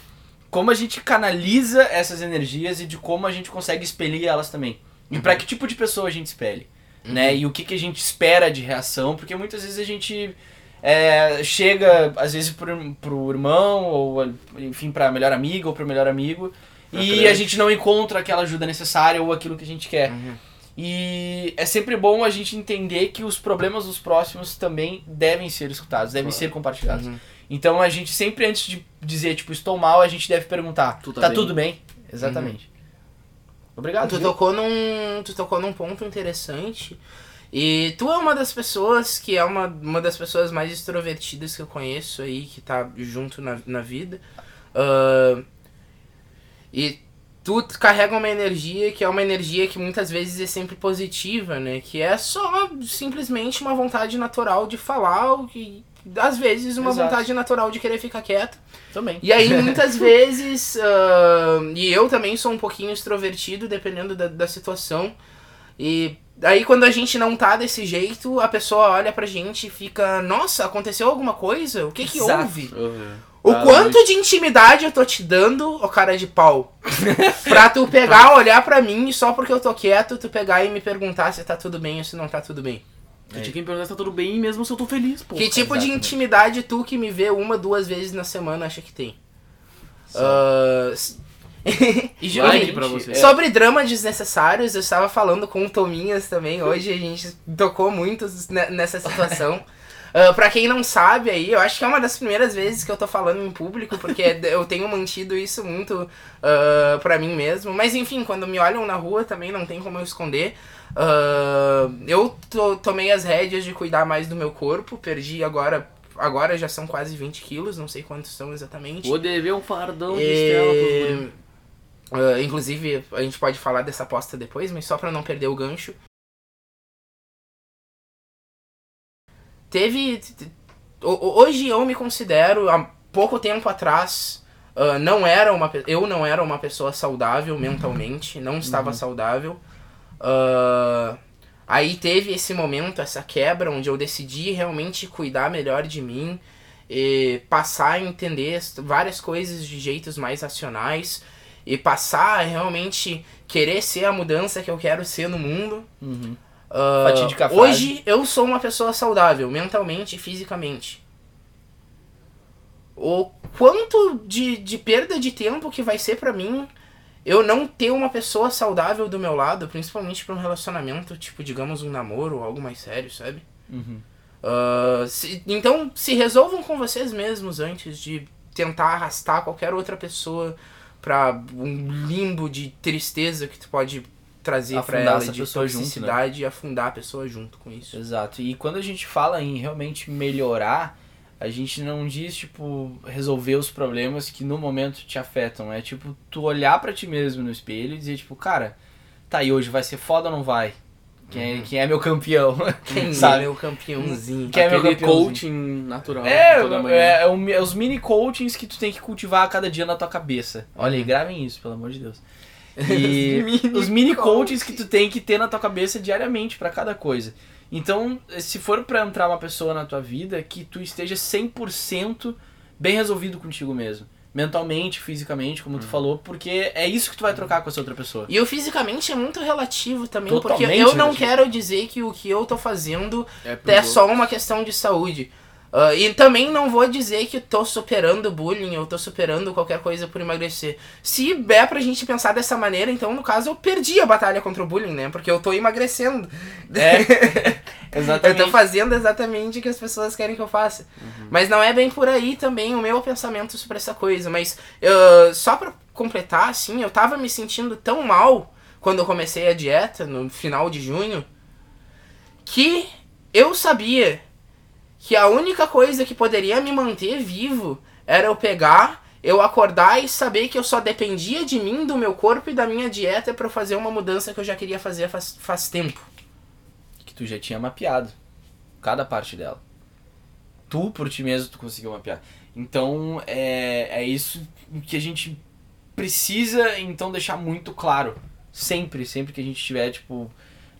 Como a gente canaliza essas energias e de como a gente consegue expelir elas também. E pra que tipo de pessoa a gente expele. Né? E o que, que a gente espera de reação, porque muitas vezes a gente é, chega, às vezes, pro, pro irmão, ou enfim, pra melhor amiga ou pro melhor amigo, e a gente não encontra aquela ajuda necessária ou aquilo que a gente quer. E é sempre bom a gente entender que os problemas dos próximos também devem ser escutados, devem ser compartilhados. Então a gente sempre, antes de dizer, tipo, estou mal, a gente deve perguntar: Tu tá, tá bem?" tudo bem? Exatamente. Obrigado. tu viu? tocou num. Tu tocou num ponto interessante. E tu é uma das pessoas que é uma, uma das pessoas mais extrovertidas que eu conheço aí, que tá junto na, na vida. Ah, e tu carrega uma energia que é uma energia que muitas vezes é sempre positiva, né? Que é só simplesmente uma vontade natural de falar, o que às vezes uma Exato. vontade natural de querer ficar quieto. Também. E aí, muitas vezes, ah, e eu também sou um pouquinho extrovertido, dependendo da, da situação. E aí, quando a gente não tá desse jeito, a pessoa olha pra gente e fica: Nossa, aconteceu alguma coisa? O que que Exato. houve? Uhum. O Ah, quanto de intimidade eu tô te dando, ô cara de pau? pra tu pegar, olhar pra mim e só porque eu tô quieto, tu pegar e me perguntar se tá tudo bem ou se não tá tudo bem. Eu tinha que me perguntar se tá tudo bem mesmo se eu tô feliz, pô. que tipo de exatamente. intimidade tu que me vê uma, duas vezes na semana acha que tem? Ah, s- E Like pra você. é, Sobre dramas desnecessários, eu estava falando com o Tominhas também hoje, a gente tocou muito ne- nessa situação. Ah, pra quem não sabe aí, eu acho que é uma das primeiras vezes que eu tô falando em público, porque eu tenho mantido isso muito ah, pra mim mesmo. Mas enfim, quando me olham na rua também não tem como eu esconder. Ah, eu to- tomei as rédeas de cuidar mais do meu corpo, perdi agora. Agora já são quase 20 quilos, não sei quantos são exatamente. Vou dever um fardão de E, guri. ah, inclusive, a gente pode falar dessa aposta depois, mas só pra não perder o gancho. Teve. Hoje eu me considero, há pouco tempo atrás, ah, não era uma, eu não era uma pessoa saudável mentalmente, não estava saudável. Ah, aí teve esse momento, essa quebra, onde eu decidi realmente cuidar melhor de mim e passar a entender as- várias coisas de jeitos mais racionais e passar a realmente querer ser a mudança que eu quero ser no mundo. Uhum. Frase. hoje eu sou uma pessoa saudável, mentalmente e fisicamente. O quanto de, de perda de tempo que vai ser pra mim eu não ter uma pessoa saudável do meu lado, principalmente pra um relacionamento, tipo, digamos, um namoro ou algo mais sério, sabe? Uhum. Ah, se- então, se resolvam com vocês mesmos antes de tentar arrastar qualquer outra pessoa pra um limbo de tristeza que tu pode trazer pra Afundar ela, essa de pessoa junto, né? toxicidade e afundar a pessoa junto com isso. Exato. E quando a gente fala em realmente melhorar, a gente não diz, tipo, resolver os problemas que no momento te afetam. É tipo, tu olhar pra ti mesmo no espelho e dizer, tipo, cara, tá, e hoje vai ser foda ou não vai? Quem é, quem é meu campeão? Quem Sabe? é meu campeãozinho? Quem é meu Aquele campeãozinho? coaching natural. É, toda manhã. é, é mi- é os mini coachings que tu tem que cultivar a cada dia na tua cabeça. Olha aí, gravem isso, pelo amor de Deus. E mini os mini coachings que tu tem que ter na tua cabeça diariamente pra cada coisa. Então, se for pra entrar uma pessoa na tua vida, que tu esteja 100% bem resolvido contigo mesmo. Mentalmente, fisicamente, como tu falou, porque é isso que tu vai trocar com essa outra pessoa. E o fisicamente é muito relativo também, Totalmente porque eu não relativo. quero dizer que o que eu tô fazendo É, é só uma questão de saúde. Ah, e também não vou dizer que tô superando bullying ou tô superando qualquer coisa por emagrecer. Se é pra gente pensar dessa maneira, então no caso eu perdi a batalha contra o bullying, né? Porque eu tô emagrecendo. É, Eu exatamente. tô fazendo exatamente o que as pessoas querem que eu faça. Mas não é bem por aí também o meu pensamento sobre essa coisa. Mas ah, só pra completar, assim, eu tava me sentindo tão mal quando eu comecei a dieta, no final de junho, que eu sabia que a única coisa que poderia me manter vivo era eu pegar, eu acordar e saber que eu só dependia de mim, do meu corpo e da minha dieta eu fazer uma mudança que eu já queria fazer faz, faz tempo. que tu já tinha mapeado cada parte dela. Tu, por ti mesmo, tu conseguiu mapear. Então, é, é isso que a gente precisa, então, deixar muito claro. Sempre, sempre que a gente estiver, tipo,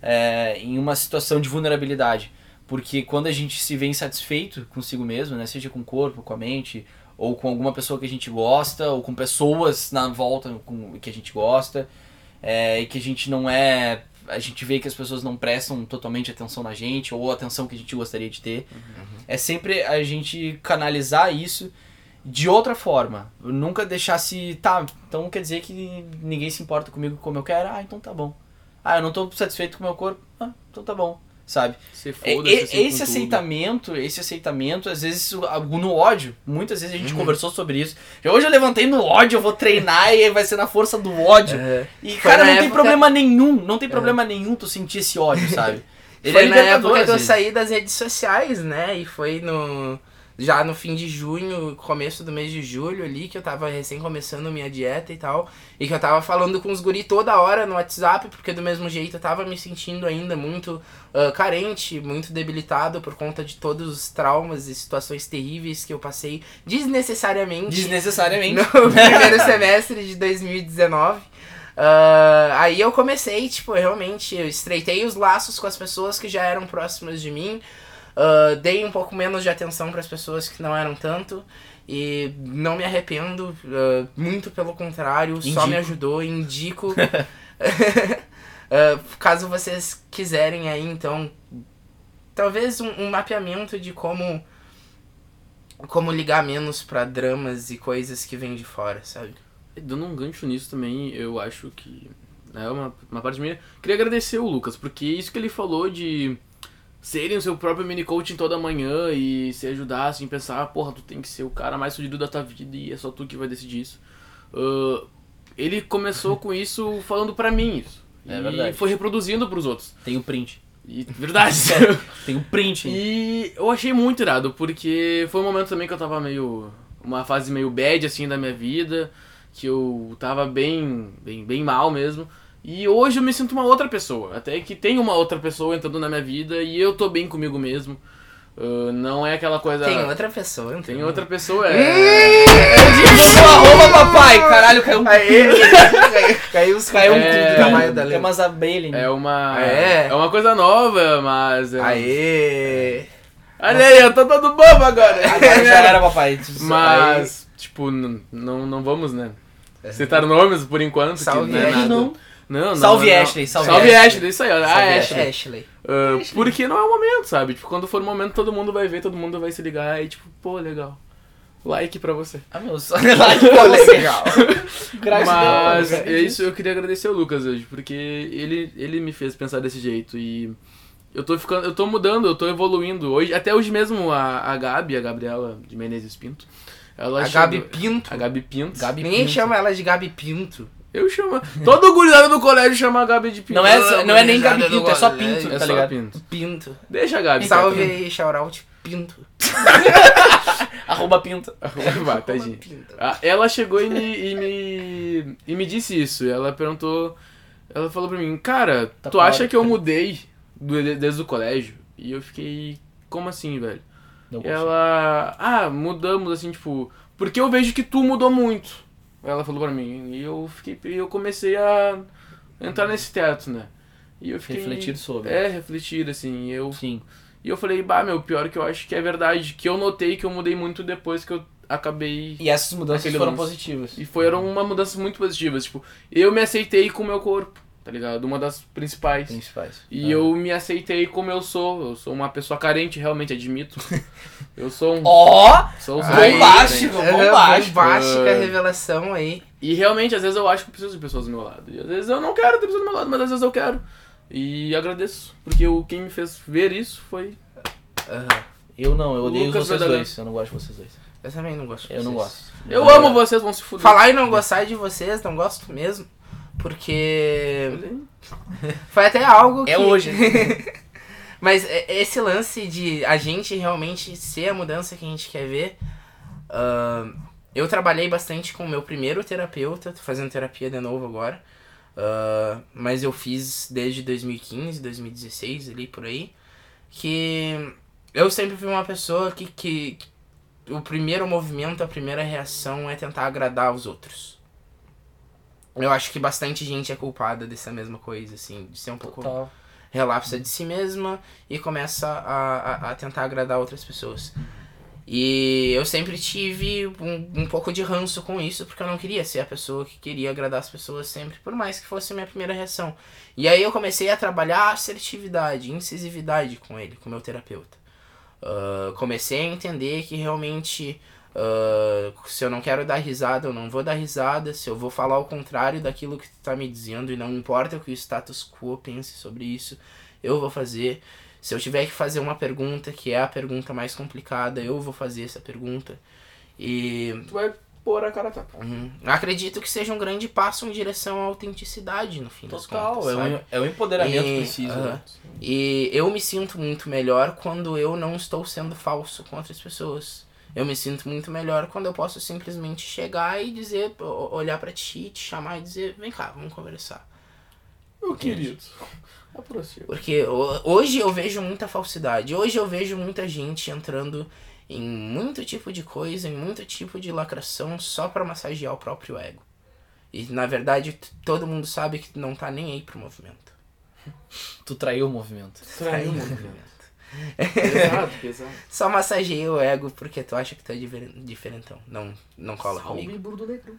é, em uma situação de vulnerabilidade. Porque quando a gente se vê insatisfeito consigo mesmo, né? Seja com o corpo, com a mente, ou com alguma pessoa que a gente gosta, ou com pessoas na volta com, que a gente gosta, é, e que a gente não é a gente vê que as pessoas não prestam totalmente atenção na gente ou a atenção que a gente gostaria de ter. É sempre a gente canalizar isso de outra forma. Nunca deixar se. Tá, então quer dizer que ninguém se importa comigo como eu quero? Ah, então tá bom. Ah, eu não tô satisfeito com o meu corpo? Ah, então tá bom. Sabe? Se É, e- assim, esse tudo. aceitamento, esse aceitamento, às vezes no ódio, muitas vezes a Uhum. gente conversou sobre isso. Hoje eu levantei no ódio, eu vou treinar e vai ser na força do ódio. E, Foi cara, não tem época- problema nenhum, não tem problema nenhum tu sentir esse ódio, sabe? Ele foi é na época que eu saí das redes sociais, né? E foi no. Já no fim de junho, começo do mês de julho ali, que eu tava recém começando minha dieta e tal. E que eu tava falando com os guri toda hora no WhatsApp, porque do mesmo jeito eu tava me sentindo ainda muito ah, carente, muito debilitado por conta de todos os traumas e situações terríveis que eu passei desnecessariamente Desnecessariamente. no primeiro semestre de 2019. Ah, aí eu comecei, tipo, realmente, eu estreitei os laços com as pessoas que já eram próximas de mim. Ah, dei um pouco menos de atenção para as pessoas que não eram tanto. E não me arrependo, ah, muito pelo contrário, só Indico. me ajudou, indico. Ah, caso vocês quiserem aí, então, talvez um, um mapeamento de como como ligar menos pra dramas e coisas que vêm de fora, sabe? Dando um gancho nisso também, eu acho que é uma, uma parte minha. Queria agradecer o Lucas, porque isso que ele falou de serem o seu próprio mini coaching toda manhã e se ajudar assim, pensar, porra, tu tem que ser o cara mais fudido da tua vida e é só tu que vai decidir isso. Ah, ele começou com isso falando pra mim isso. É e verdade. foi reproduzindo pros outros. Tem o print. E, verdade. Tem o print. E eu achei muito irado, porque foi um momento também que eu tava meio. Uma fase meio bad assim da minha vida, que eu tava bem, bem, bem mal mesmo. E hoje eu me sinto uma outra pessoa. Até que tem uma outra pessoa entrando na minha vida e eu tô bem comigo mesmo. Uh, não é aquela coisa. Tem outra pessoa, Tem entendeu? outra pessoa, é. Mandou arroba, papai! Caralho, caiu um Aê! Caiu os Caiu um tudo É. do tamanho da Tem lei. umas abelhas. É uma. É. É uma coisa nova, mas. é- Aê! Olha aí, eu tô todo bobo agora. Agora já era, papai. Mas, tipo, não, não vamos, né? Citar nomes por enquanto. que Salve, não é Ashley. nada. Não. Não, não. Salve, não. Ashley, salve, Salve Ashley. Ashley, isso aí, ó. Salve, a Ashley. Ashley. Ah, porque não é o momento, sabe? Tipo, quando for o momento, todo mundo vai ver, todo mundo vai se ligar e, tipo, pô, legal. Like pra você. Ah, meu, só like pra Pô, você. legal. Gratidão, Mas cara. é isso, eu queria agradecer ao Lucas hoje, porque ele, ele me fez pensar desse jeito e eu tô ficando, eu tô mudando, eu tô evoluindo. Hoje, até hoje mesmo a, a Gabi, a Gabriela de Menezes Pinto, ela A chegou- Gabi Pinto. a Gabi Pinto. Gabi Ninguém Pinto. chama ela de Gabi Pinto. Eu chamo. Todo gurizada do colégio chama a Gabi de Pinto. Não é, não é nem Gabi Pinto, é só. Pinto, É tá só ligado? Pinto. Pinto. Deixa a Gabi. Salve aí, shoutout Pinto. Arroba Pinto. Vai, tadinho. Pinto. Ah, Ela chegou e me, e me, e me disse isso. Ela perguntou. Ela falou pra mim, cara, Tá tu acha hora, que eu cara. mudei do- de- desde o colégio? E eu fiquei. Como assim, velho? Não E ela. Ah, mudamos assim, tipo. Porque eu vejo que tu mudou muito. Ela falou pra mim. E eu fiquei. Eu comecei a entrar nesse teto, né? E eu fiquei. Refletir sobre. É, refletir, assim. e Eu Sim. e eu falei, bah, meu, pior que eu acho que é verdade. Que eu notei que eu mudei muito depois que eu acabei. E essas mudanças foram lance. positivas. E foram uma mudanças muito positivas. Tipo, eu me aceitei com o meu corpo, tá ligado? Uma das principais. Principais. E Ah. eu me aceitei como eu sou. Eu sou uma pessoa carente, realmente, admito. Eu sou um. Ó! sou, sou Aí, bombástico. É, bombástico. bombástica Ah. revelação aí. E realmente, às vezes eu acho que eu preciso de pessoas do meu lado. E às vezes eu não quero ter pessoas do meu lado, mas às vezes eu quero. E agradeço. Porque o, quem me fez ver isso foi. Aham. Eu não, eu odeio Lucas vocês dois. Eu não gosto de vocês dois. Eu também não gosto de Eu não gosto. Eu amo vocês, vão se fuder. Falar e não gostar de vocês, não gosto mesmo. Porque foi até algo que... É hoje. Mas é- esse lance de a gente realmente ser a mudança que a gente quer ver. ahn, eu trabalhei bastante com o meu primeiro terapeuta, tô fazendo terapia de novo agora. ah, mas eu fiz desde 2015, 2016, ali por aí. Que eu sempre fui uma pessoa que, que, que o primeiro movimento, a primeira reação é tentar agradar os outros. Eu acho que bastante gente é culpada dessa mesma coisa, assim, de ser um pouco. Relapsa de si mesma e começa a, a, a tentar agradar outras pessoas. E eu sempre tive um, um pouco de ranço com isso, porque eu não queria ser a pessoa que queria agradar as pessoas sempre, por mais que fosse a minha primeira reação. E aí eu comecei a trabalhar assertividade, incisividade com ele, com meu terapeuta. Ah, comecei a entender que realmente ah, se eu não quero dar risada, eu não vou dar risada. Se eu vou falar o contrário daquilo que tu tá me dizendo, e não importa o que o status quo pense sobre isso, eu vou fazer. Se eu tiver que fazer uma pergunta que é a pergunta mais complicada, eu vou fazer essa pergunta. E Tu vai pôr a cara tapa. hum, acredito que seja um grande passo em direção à autenticidade, no fim das Total. contas. É sabe? um, é um empoderamento E- preciso. aham. né? E eu me sinto muito melhor quando eu não estou sendo falso com outras pessoas. Eu me sinto muito melhor quando eu posso simplesmente chegar e dizer, olhar pra ti, te chamar e dizer, vem cá, vamos conversar. Meu querido. Aproxima. Porque ho- hoje eu vejo muita falsidade. Hoje eu vejo muita gente entrando em muito tipo de coisa, em muito tipo de lacração só pra massagear o próprio ego. E na verdade todo mundo sabe que não tá nem aí pro movimento. Tu traiu o movimento. Traiu o movimento. Pesado, pesado. Só massageia o ego porque tu acha que tu é diver- diferentão. Não, não cola comigo. Bruno Negrão.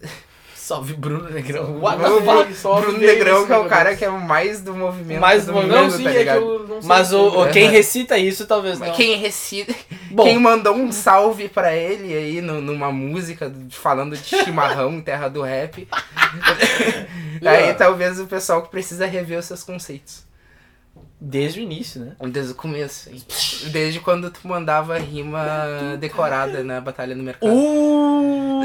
Salve Bruno Negrão. What the fuck? Bruno Negrão, que é o cara que é o mais do movimento. Mais do movimento, Não, sim, tá é que eu não sei. Mas o, o- quem recita isso talvez não. Quem recita. Bom, Quem mandou um salve pra ele aí no- numa música falando de chimarrão em terra do rap. aí talvez o pessoal que precisa rever os seus conceitos. Desde o início, né? Desde o começo. Desde quando tu mandava rima decorada na Batalha no Mercado. Uh,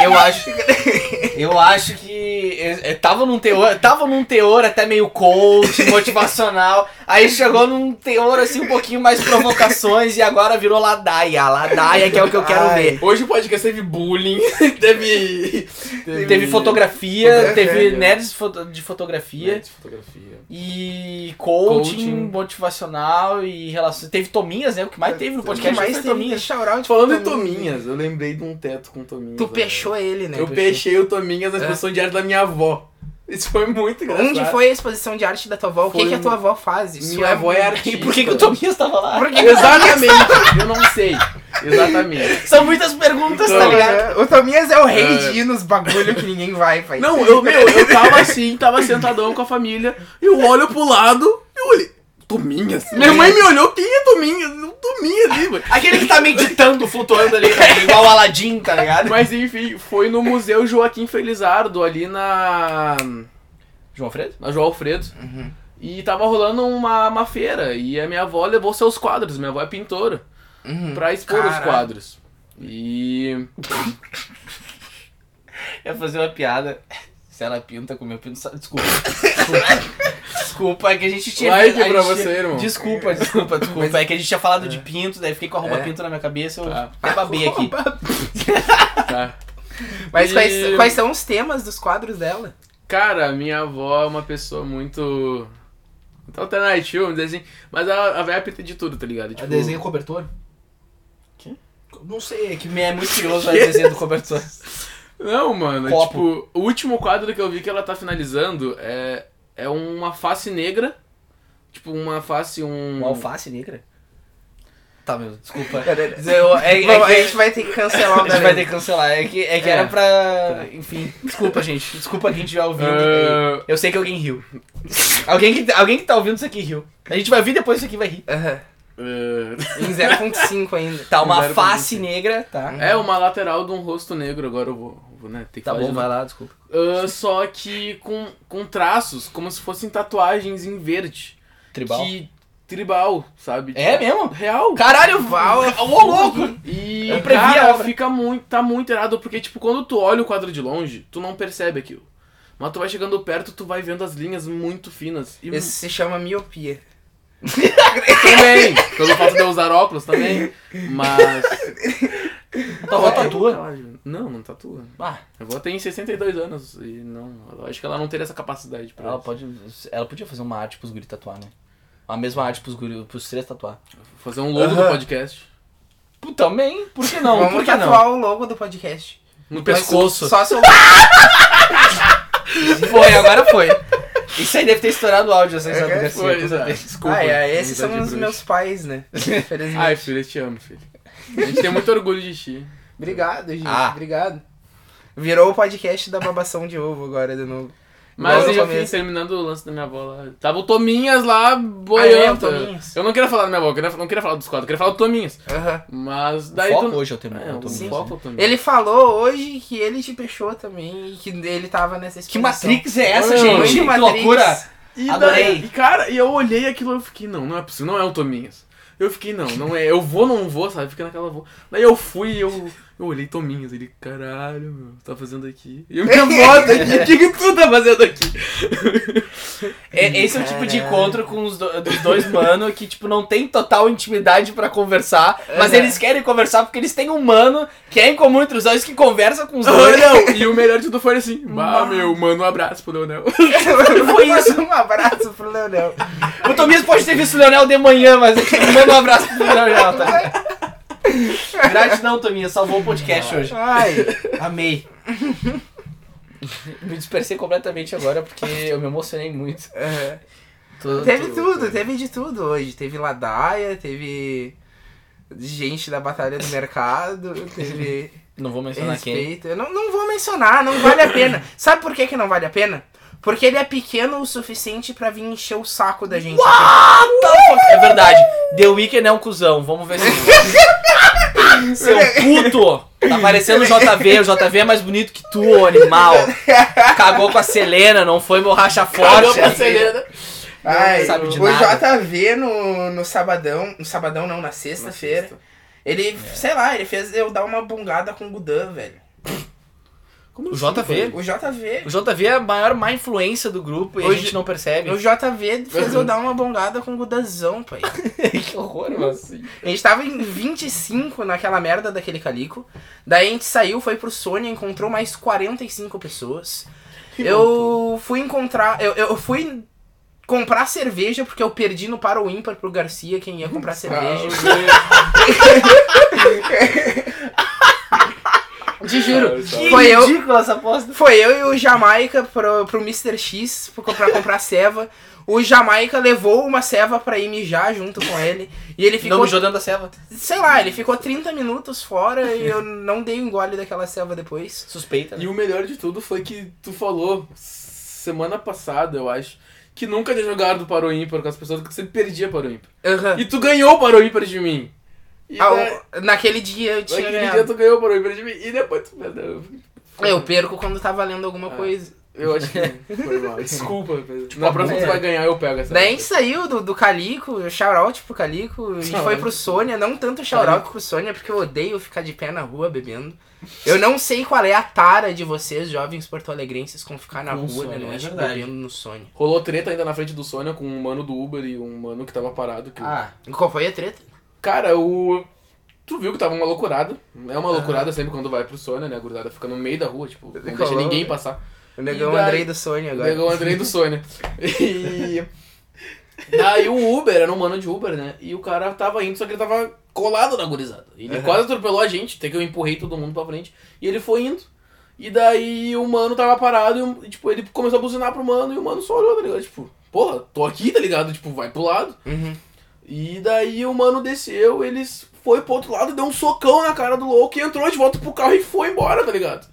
Eu acho eu acho que é, é, tava num teor, tava num teor até meio coach, motivacional. Aí chegou num teor assim um pouquinho mais provocações e agora virou ladaia. Ladaia que é o que eu quero Ai. ver. Hoje o podcast teve bullying, teve. Teve fotografia, Fotografia. teve nerds de fotografia. de fotografia. E coaching, Coaching. motivacional e relações. Teve Tominhas, né? O que mais teve no O que podcast mais foi teve Tominhas. shout-out Falando em Tominhas. Eu lembrei de um teto com Tominhas. Tu né? pechou ele, né? Eu pechei o Tominhas na É. exposição de arte da minha avó. Isso foi muito engraçado. Onde foi a exposição de arte da tua avó? O que, que a tua avó faz? Isso Minha avó é E artista. por que, que o Tominhas tava lá? Exatamente, eu não sei. Exatamente. São muitas perguntas, tá Então, ligado? O Tominhas é o rei É. de ir nos bagulho que ninguém vai, pai. Não, eu, meu, eu tava assim, tava sentadão com a família, eu olho pro lado, eu olhei. Tominhas? Minha mãe me olhou, quem é Tominhas? Não, Tominhas ali, mano. Aquele que tá meditando, flutuando ali, tá igual o Aladdin, tá ligado? Mas enfim, foi no Museu Joaquim Felizardo, ali na. João Alfredo? na João Alfredo. E tava rolando uma, uma feira. E a minha avó levou seus quadros. Minha avó é pintora. Uhum. Pra expor os Caralho. quadros. E. ia fazer uma piada. Se ela pinta com meu pinto. Desculpa. Desculpa. Desculpa, é que a gente tinha. Like a gente pra você, irmão. Desculpa, desculpa, desculpa. É que a gente tinha falado de pinto, daí fiquei com a roupa É. pinto na minha cabeça, eu Tá. até babei aqui. Tá. Mas E- quais, quais são os temas dos quadros dela? Cara, minha avó é uma pessoa muito. Muito alternativa, vamos dizer assim. Mas a, a velha pinta de tudo, tá ligado? Tipo, desenho cobertor? Quê? Não sei, é que me é muito curioso o desenho do cobertor. Não, mano. Copo. Tipo, o último quadro que eu vi que ela tá finalizando é, é uma face negra. Tipo, uma face, um. Um alface negra? Tá, meu, desculpa. Eu, é, é Bom, a que- gente vai ter que cancelar o A gente vai ter que cancelar. É que, é que É. era pra. Enfim, desculpa, gente. Desculpa quem estiver ouvindo. Ah, Eu sei que alguém riu. alguém, que, alguém que tá ouvindo isso aqui riu. A gente vai ouvir depois isso aqui vai rir. Aham. ah, Em 0.5 ainda. Tá uma face negra, tá? é uma lateral de um rosto negro, agora eu vou, vou né, ter que Tá bom, vai lá, desculpa. Ah, só que com, com traços, como se fossem tatuagens em verde. Tribal. Que, tribal, sabe? É mesmo? Real. Caralho, Val, Ô, louco! E, Eu previ a cara, fica muito, tá muito errado, porque, tipo, quando tu olha o quadro de longe, tu não percebe aquilo. Mas tu vai chegando perto, tu vai vendo as linhas muito finas. E Isso se chama miopia. também, pelo fato de eu usar óculos também, mas... Tua avó tatua? Não, não tatua. Ah, A avó tem 62 anos e não, eu acho que ela não teria essa capacidade pra ela, isso. pode, ela podia fazer uma arte pros guri tatuar, né? A mesma arte pros, guri, pros três tatuar. fazer um logo do podcast. Pô, Também, por que não? Vamos por que não? tatuar o logo do podcast. No Mas pescoço. Só se eu... Foi, agora foi. Isso aí deve ter estourado o áudio, essa risada É, do Garcia, certeza. Desculpa. Ah, é, esses amizade são os bruxa. meus pais, né? Infelizmente. Ai, filho, eu te amo, filho. A gente tem muito orgulho de ti. Obrigado, gente. Ah. Obrigado. Virou o podcast da babação de ovo agora de novo. Mas enfim, começo. terminando o lance da minha avó lá. Tava o Tominhas lá Ah, é, boiando. o Tominhas. eu não queria falar da minha avó, eu não queria falar dos quadros, eu queria falar do Tominhas. Mas daí. Foco tu- hoje eu tenho. É, eu o tô sim. foco é o Tominhas. Ele falou hoje que ele te fechou também e que ele tava nessa Que exposição. Matrix é essa, gente? Que Matrix. loucura! E Adorei. daí, e, cara, e eu olhei aquilo e eu fiquei, não, não é possível, não é o Tominhas. Eu fiquei, não, não é, eu vou, não vou, sabe? Fica naquela vou. Daí eu fui e eu, eu olhei Tominhas, ele, caralho, meu, tá fazendo aqui. E eu minha foto aqui, o que que tu tá fazendo aqui? É, esse é o tipo de encontro com os do- dos dois mano que, tipo, não tem total intimidade pra conversar, mas Uhum. eles querem conversar porque eles têm um mano que é em comum entre os dois que conversa com os dois. não, e o melhor de tudo foi assim, bah, meu, manda um abraço pro Leonel. Foi isso. Um abraço pro Leonel. O Tomias pode ter visto o Leonel de manhã, mas a gente manda um abraço pro Leonel, tá? Gratidão, Tominha, salvou o podcast hoje. Ai. Amei. Me dispersei completamente agora porque eu me emocionei muito. Tô- Teve tô- tudo, teve de tudo hoje. Teve ladaia, teve gente da Batalha do Mercado, teve Não vou mencionar quem. respeito. Eu não, não vou mencionar, não vale a pena. Sabe por que, que não vale a pena? Porque ele é pequeno o suficiente pra vir encher o saco da gente. É verdade. The Weeknd é um cuzão. Vamos ver se. Seu puto! Tá parecendo o JV. O JV é mais bonito que tu, ô animal. Cagou com a Selena, não foi meu racha Cagou forte. pra Selena. Ai, o nada. JV no, no sabadão, no sabadão não, na sexta-feira, ele, sei lá, ele fez eu dar uma bungada com o Gudan, velho. Como O assim, JV? O JV. O JV é a maior má influência do grupo e a Hoje- gente não percebe. O JV fez eu dar uma bongada com o Gudazão, pai. que horror, mano. assim? A gente tava em 25 naquela merda daquele calico. Daí a gente saiu, foi pro Sônia, encontrou mais 45 pessoas. Eu fui encontrar. Eu, eu fui comprar cerveja porque eu perdi no para o ímpar pro Garcia, quem ia comprar cerveja. Te juro. Que Foi eu. ridícula essa aposta. Foi eu e o Jamaica pro, pro Mr. X pra comprar ceva. O Jamaica levou uma ceva pra ir mijar junto com ele. E ele Não ficou. mijou dentro da ceva. Sei lá, ele ficou 30 minutos fora e eu não dei um gole daquela selva depois. Suspeita, né? E o melhor de tudo foi que tu falou semana passada, eu acho, que nunca tinha jogado para o ímpar com as pessoas, que sempre perdia para o ímpar. Aham. E tu ganhou para o ímpar de mim. Ah, daí- naquele dia eu tinha naquele dia ganhado. tu ganhou para o ímpar de mim. E depois tu perdeu. Eu perco quando tá valendo alguma Ah. coisa. Eu acho que foi mal. Desculpa. Pedro. Na próxima é. tu vai ganhar, eu pego essa. Daí a gente saiu do, do Calico, shout-out pro Calico, a gente foi pro Sônia, não tanto shout-out pro Sônia, porque eu odeio ficar de pé na rua bebendo. Eu não sei qual é a tara de vocês, jovens porto-alegrenses, com ficar na Com rua, Sônia, né, é noite, verdade. bebendo no Sônia. Rolou treta ainda na frente do Sônia com um mano do Uber e um mano que tava parado. Que... Ah, Qual foi a treta? Cara, o. Tu viu que tava uma loucurada. É uma loucurada sempre quando vai pro Sônia, né? A gurizada fica no meio da rua, tipo, não deixa ninguém né? passar. O negão daí- Andrei do Sônia agora. O Andrei do Sônia. E. Daí o Uber, era um mano de Uber, né? E o cara tava indo, só que ele tava colado na gurizada. Ele Uhum. quase atropelou a gente, até que eu empurrei todo mundo pra frente. E ele foi indo. E daí o mano tava parado e, tipo, ele começou a buzinar pro mano e o mano só olhou, tá ligado? Tipo, porra, tô aqui, tá ligado? Tipo, vai pro lado. Uhum. E daí o mano desceu, eles foi pro outro lado, deu um socão na cara do louco e entrou de volta pro carro e foi embora, tá ligado?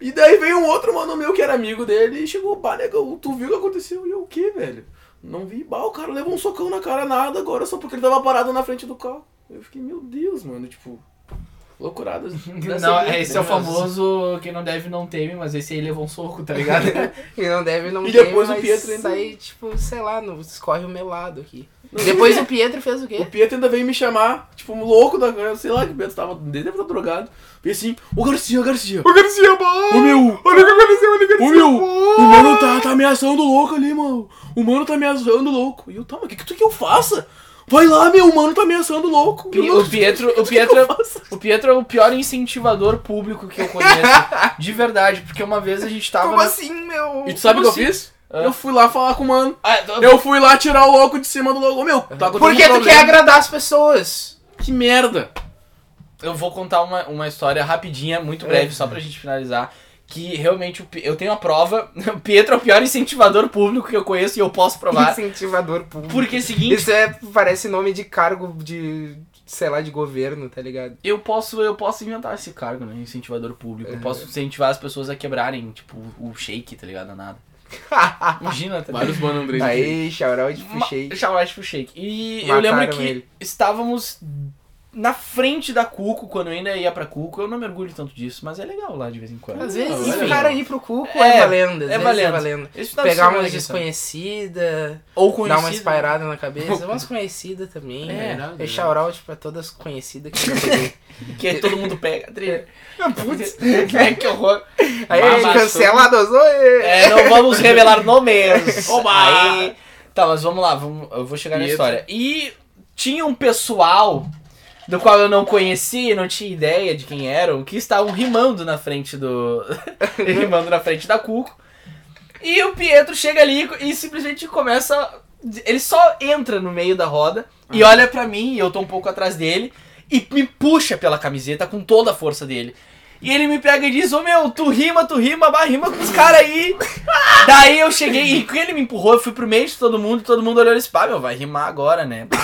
E daí veio um outro mano meu que era amigo dele e chegou, pá, negão, tu viu o que aconteceu? E eu, o que, velho? Não vi, bah, o cara levou um socão na cara, nada agora, só porque ele tava parado na frente do carro. Eu fiquei, meu Deus, mano, tipo, loucuradas. dessa não, vida, esse é o famoso quem não deve não teme, mas esse aí levou um soco, tá ligado? E não deve não E ter, depois o Pietro ainda- sair, tipo, sei lá, no, escorre o melado aqui. Depois o Pietro fez o O quê? Pietro ainda veio me chamar, tipo, um louco da sei lá que o Pietro tava, deve estar drogado. E assim, ô Garcia, Garcia. O Garcia, mano! Ô meu, Olha o que aconteceu ali, Garcia! Ô meu, o mano tá, tá ameaçando o louco ali, mano. O mano tá ameaçando o louco. E eu, tá, mas o que, que tu quer que eu faça? Vai lá, meu, o mano tá ameaçando o louco. Pi- Eu, o Pietro, o eu Pietro, faço? o Pietro é o pior incentivador público que eu conheço. De verdade, porque uma vez a gente tava. Como na- assim, meu? E tu sabe o que eu assim? fiz? Ah. Eu fui lá falar com o mano. Ah, eu- Eu fui lá tirar o louco de cima do louco. Ô, Meu, tá acontecendo Porque um tu quer agradar as pessoas. Que merda. Eu vou contar uma, uma história rapidinha, muito breve, só pra gente finalizar. Que realmente eu tenho a prova. O Pietro é o pior incentivador público que eu conheço e eu posso provar. Incentivador público. Porque é o seguinte, Isso é, parece nome de cargo de, sei lá, de governo, tá ligado? eu posso, eu posso inventar esse cargo, né? Incentivador público. Eu posso incentivar as pessoas a quebrarem, tipo, o shake, tá ligado? A nada. Imagina, tá? Vários mano Andrei. Aí, shoutout pro Ma- Shake. Shout pro Shake. E eu Mataram lembro que ele. estávamos na frente da Cuco, quando eu ainda ia pra Cuco. Eu não me orgulho tanto disso, mas é legal lá de vez em quando. Às vezes Não, o cara ir pro cuco É, é, valendo. É vezes valendo. é valendo. Pegar umas sabe? desconhecidas, Ou dar conhecido. uma espairada na cabeça. Umas conhecidas também. É, né? verdade, É shoutout pra todas conhecidas que eu peguei. Que todo mundo pega. trilha. Putz, é, que horror. Aí, Mas- cancelados, oi! É, não vamos revelar nomes. Oba! Aí, tá, mas vamos lá, vamos, eu vou chegar na história. E tinha um pessoal do qual eu não conhecia, não tinha ideia de quem eram, que estavam rimando na frente do. rimando na frente da Cuco. E o Pietro chega ali e simplesmente começa. Ele só entra no meio da roda e olha pra mim, e eu tô um pouco atrás dele, e me puxa pela camiseta com toda a força dele. E ele me pega e diz, ô meu, tu rima, tu rima, bah, rima com os caras aí. Daí eu cheguei, e ele me empurrou, eu fui pro meio de todo mundo, e todo mundo olhou e disse, pá, meu, vai rimar agora, né?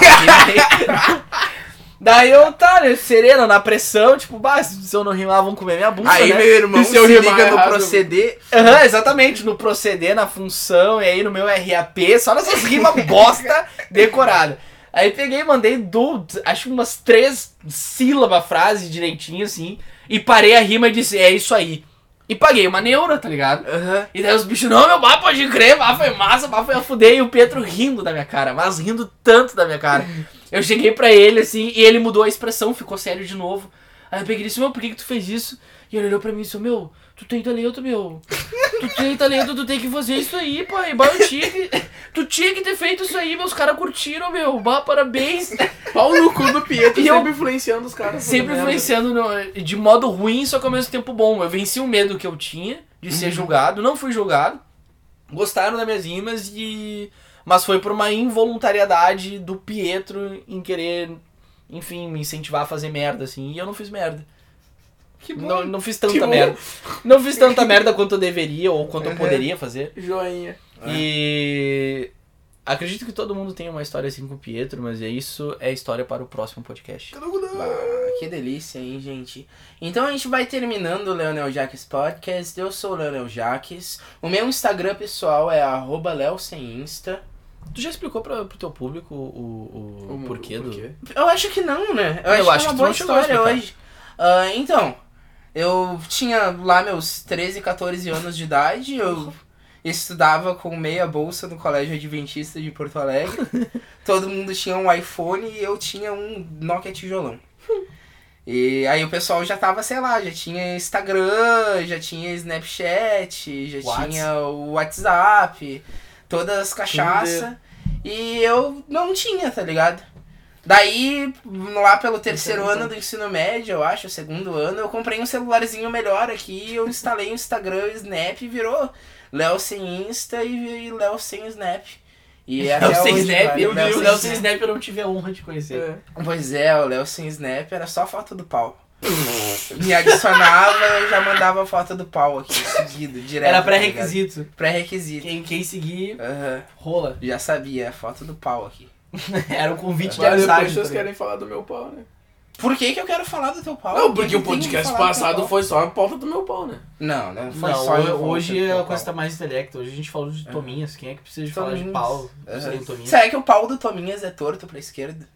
Daí eu, tá, né, sereno, na pressão, tipo, bah, se eu não rimar, vão comer minha bunda, Aí né? meu irmão E se se eu rimar liga no errado? proceder. Aham, exatamente, no proceder, na função, e aí no meu RAP, só nessas rimas bosta decorada. Aí peguei mandei do, acho umas três sílabas frase direitinho, assim, e parei a rima e disse, é isso aí. E paguei uma neura, tá ligado? Aham. E daí os bichos, não, meu, bah, pode crer, bah, foi massa, bah, foi a fuder. E o Pietro rindo da minha cara, mas rindo tanto da minha cara. Eu cheguei pra ele, assim, e ele mudou a expressão, ficou sério de novo. Aí eu peguei e disse, meu, por que que tu fez isso? E ele olhou pra mim e disse, meu, Tu tem talento, meu. Tu tem talento, tu tem que fazer isso aí, pai. Bah, eu tinha que... Tu tinha que ter feito isso aí, meus caras curtiram, meu. Bah, parabéns. Pau no cu do Pietro, E eu- sempre influenciando os caras. Sempre influenciando no- de modo ruim, só que ao mesmo tempo bom. Eu venci o medo que eu tinha de ser julgado. Não fui julgado. Gostaram das minhas rimas e... Mas foi por uma involuntariedade do Pietro em querer, enfim, me incentivar a fazer merda, assim. E eu não fiz merda. Que bom. Não, não fiz Que tanta bom. merda. Não fiz tanta merda quanto eu deveria ou quanto eu poderia fazer. Joinha. E acredito que todo mundo tem uma história assim com o Pietro, mas é isso é história para o próximo podcast. Ah, que delícia, hein, gente? Então a gente vai terminando o Leonel Jaques Podcast. Eu sou o Leonel Jaques. O meu Instagram pessoal é arroba Leo sem Insta. Tu já explicou pra, pro teu público o, o, O porquê do. porquê? Eu acho que não, né? Eu, Eu acho, acho que é uma tu boa história hoje. Ah, então, eu tinha lá meus 13, 14 anos de idade. Eu estudava com meia bolsa no Colégio Adventista de Porto Alegre. Todo mundo tinha um iPhone e eu tinha um Nokia tijolão. E aí o pessoal já tava, sei lá, já tinha Instagram, já tinha Snapchat, já Whats. tinha o WhatsApp, todas as cachaças. E eu não tinha, tá ligado? Daí, lá pelo terceiro ano do ensino médio, eu acho, segundo ano, eu comprei um celularzinho melhor aqui, eu instalei o Instagram, o Snap e virou Léo sem Insta e, e Léo sem Snap. E até Léo sem hoje, Snap, vai, eu Léo o Léo sem Snap. Snap eu não tive a honra de conhecer. É. Pois é, o Léo sem Snap era só foto do pau. Me adicionava, eu já mandava foto do pau aqui, seguido, direto. Era tá pré-requisito. Pré-requisito. Quem, quem seguir, Aham. rola. Já sabia, é foto do pau aqui. Era um convite de Mas depois amizade. vocês tá querem falar do meu pau, né? Por que que eu quero falar do teu pau? Não, que porque que o podcast passado foi só a pauta do meu pau, né? Não, não foi Não, só hoje teu a coisa tá mais intelecta. Hoje a gente falou de Tominhas. Quem é que precisa de falar de pau? Tominhas. Será que o pau do Tominhas é torto pra esquerda?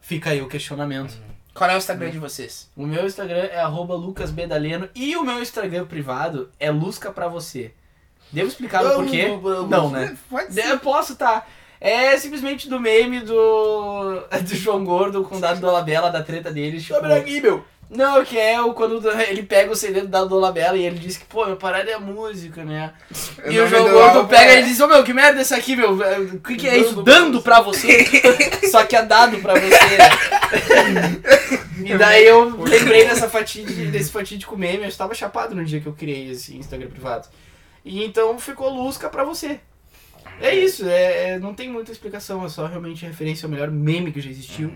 Fica aí o questionamento. Qual é o Instagram de vocês? O meu Instagram é lucasbedaleno e o meu Instagram privado é Lusca pra você. Devo explicar o porquê? Não, né? Pode Eu posso, tá. É simplesmente do meme do, do João Gordo com o Dado Dolabella, da treta deles. Tipo, meu. Não, que é o quando ele pega o CD do Dado Dolabella e ele diz que, pô, meu parada é música, né? E o João do Gordo pega e diz, ô meu, que merda é isso aqui, meu? O que, que é isso? Dando pra Dando pra você. Só que é dado pra você, né? E daí eu lembrei dessa fatídica, desse fatídico meme, eu estava chapado no dia que eu criei esse Instagram privado. E então ficou Lusca pra você. É isso, é, é- não tem muita explicação, é só realmente referência ao melhor meme que já existiu.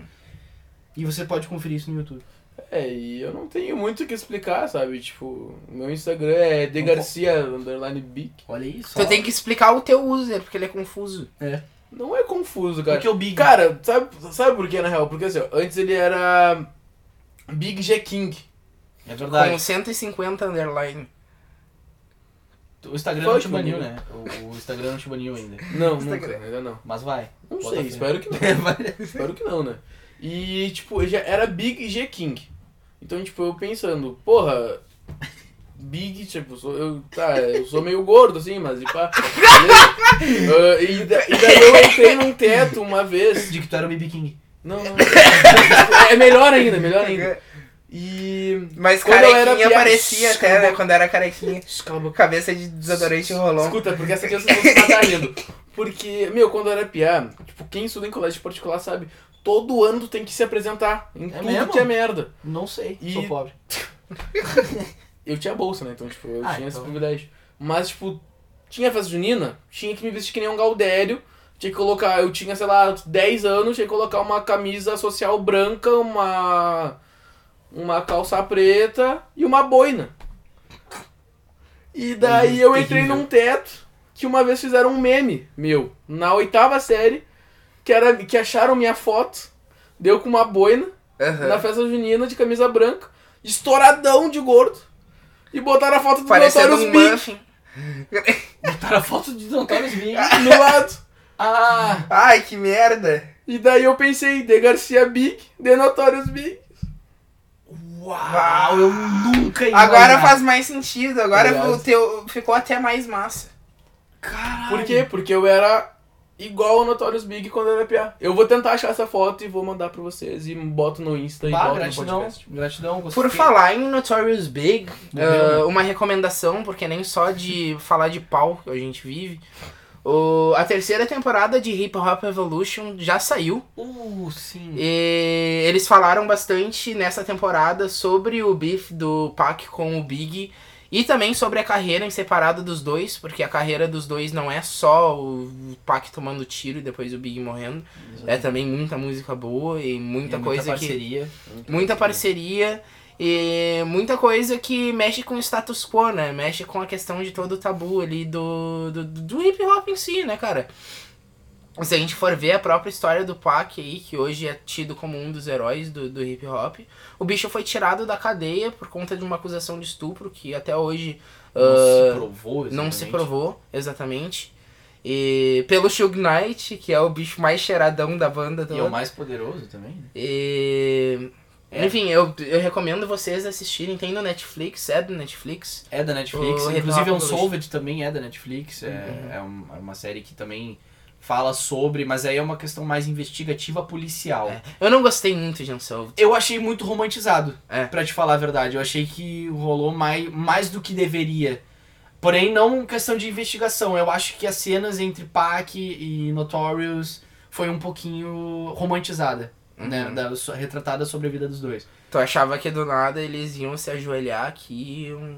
E você pode conferir isso no YouTube. É, e eu não tenho muito o que explicar, sabe? Tipo, meu Instagram é degarcia underline big. Olha isso. Tu tem que explicar o teu user, porque ele é confuso. Não é confuso, cara. Porque o Big. Cara, sabe, sabe por que na real? Porque assim, ó, antes ele era Big G King. é verdade. Com 150 underline. O Instagram não te baniu, né? O, o Instagram não te baniu ainda. Não, nunca, ainda não. Mas vai. Não sei, espero que não. espero que não, né? E, tipo, já era Big G King. Então, tipo, eu pensando, porra, Big, tipo, sou, eu, tá, eu sou meio gordo, assim, mas, tipo, ah, beleza. Ah, e, da- e daí eu entrei num teto uma vez. De que tu era o BB King. Não, não. É melhor ainda, melhor ainda. E. Mas Quando eu era carequinha piá- parecia Shh, até, a né? Quando era carequinha. Cabeça de desodorante rolou. Escuta, porque essa aqui não se tá rindo. Porque, meu, quando eu era piá, tipo, quem estuda em colégio particular sabe, todo ano tu tem que se apresentar em É tudo mesmo? que é merda. Não sei, E- sou pobre. Eu tinha bolsa, né? Então, tipo, eu Ah, tinha esse então. privilégio. Mas, tipo, tinha festa junina, tinha que me vestir que nem um Gaudério. Tinha que colocar, eu tinha, sei lá, 10 anos, tinha que colocar uma camisa social branca, uma. uma calça preta e uma boina. E daí eu entrei num teto que uma vez fizeram um meme meu, na oitava série, que era que acharam minha foto, deu com uma boina Aham. na festa junina de camisa branca, estouradão de gordo, e botaram a foto do Parecendo Notorious um Big. Botaram a foto de Antônio Big. no lado. Ah! Ai, que merda. E daí eu pensei, de Garcia Big, de Notorious Big. Uau, eu nunca ia Agora faz mais sentido. Agora o teu ficou até mais massa. Caralho. Por quê? Porque eu era igual o Notorious Big quando era PA. Eu vou tentar achar essa foto e vou mandar pra vocês e boto no Insta e Bah, boto gratidão, no podcast. gratidão. gostei. Por falar em Notorious Big, né? uma recomendação, porque nem só de falar de pau que a gente vive. O, a terceira temporada de Hip Hop Evolution já saiu. Uh, sim. E eles falaram bastante nessa temporada sobre o beef do Pac com o Big e também sobre a carreira em separado dos dois, porque a carreira dos dois não é só o Pac tomando tiro e depois o Big morrendo, é também muita música boa e muita E coisa que parceria. muita parceria e muita coisa que mexe com o status quo, né? Mexe com a questão de todo o tabu ali do, do, do hip hop em si, né, cara? Se a gente for ver a própria história do Pac aí, que hoje é tido como um dos heróis do, do hip hop, o bicho foi tirado da cadeia por conta de uma acusação de estupro que até hoje Não ah, se provou, não se exatamente. provou, exatamente. E pelo Suge Knight, que é o bicho mais cheiradão da banda E toda. é o mais poderoso também. né? E... É. Enfim, eu, eu recomendo vocês assistirem. Tem no Netflix, é do Netflix. É da Netflix. O Inclusive, Hop Unsolved também é da Netflix. É, Uhum. é, é uma série que também fala sobre, mas aí é uma questão mais investigativa policial. É. Eu não gostei muito de Unsolved. Eu achei muito romantizado, É. pra te falar a verdade. Eu achei que rolou mais, mais do que deveria. Porém, não questão de investigação. Eu acho que as cenas entre Pac e Notorious foi um pouquinho romantizada. Né, Uhum. da, so- retratada sobre a vida dos dois. Tu achava que do nada eles iam se ajoelhar aqui e iam...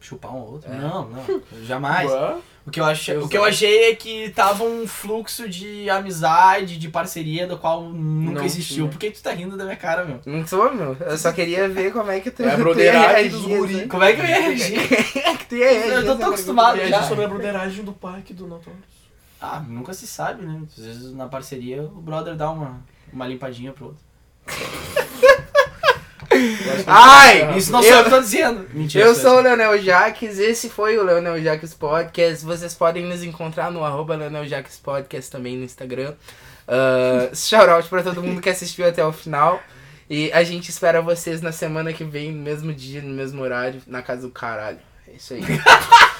Chupar um ao outro? É. Não, não. Jamais. Ué? O que, eu achei, o que eu achei é que tava um fluxo de amizade, de parceria, do qual nunca Não existiu. tinha. Por que tu tá rindo da minha cara, meu? Não tô, meu. Eu só queria ver como é que tu, É a tu ia broderagem reagir. dos guri. né? Como é que eu ia reagir? É que tu ia reagir. Eu tô tão acostumado já. Viagem sobre a broderagem do parque do Notorious. ah, nunca se sabe, né? Às vezes na parceria o brother dá uma, uma limpadinha pro outro. Ai, Isso não sou eu que tô dizendo. Mentira. Eu sou o Leonel Jaques, esse foi o Leonel Jaques Podcast. Vocês podem nos encontrar no arroba Leonel Jaques Podcast também no Instagram. Uh, shoutout pra todo mundo que assistiu até o final. E a gente espera vocês na semana que vem, no mesmo dia, no mesmo horário, na casa do caralho. É isso aí.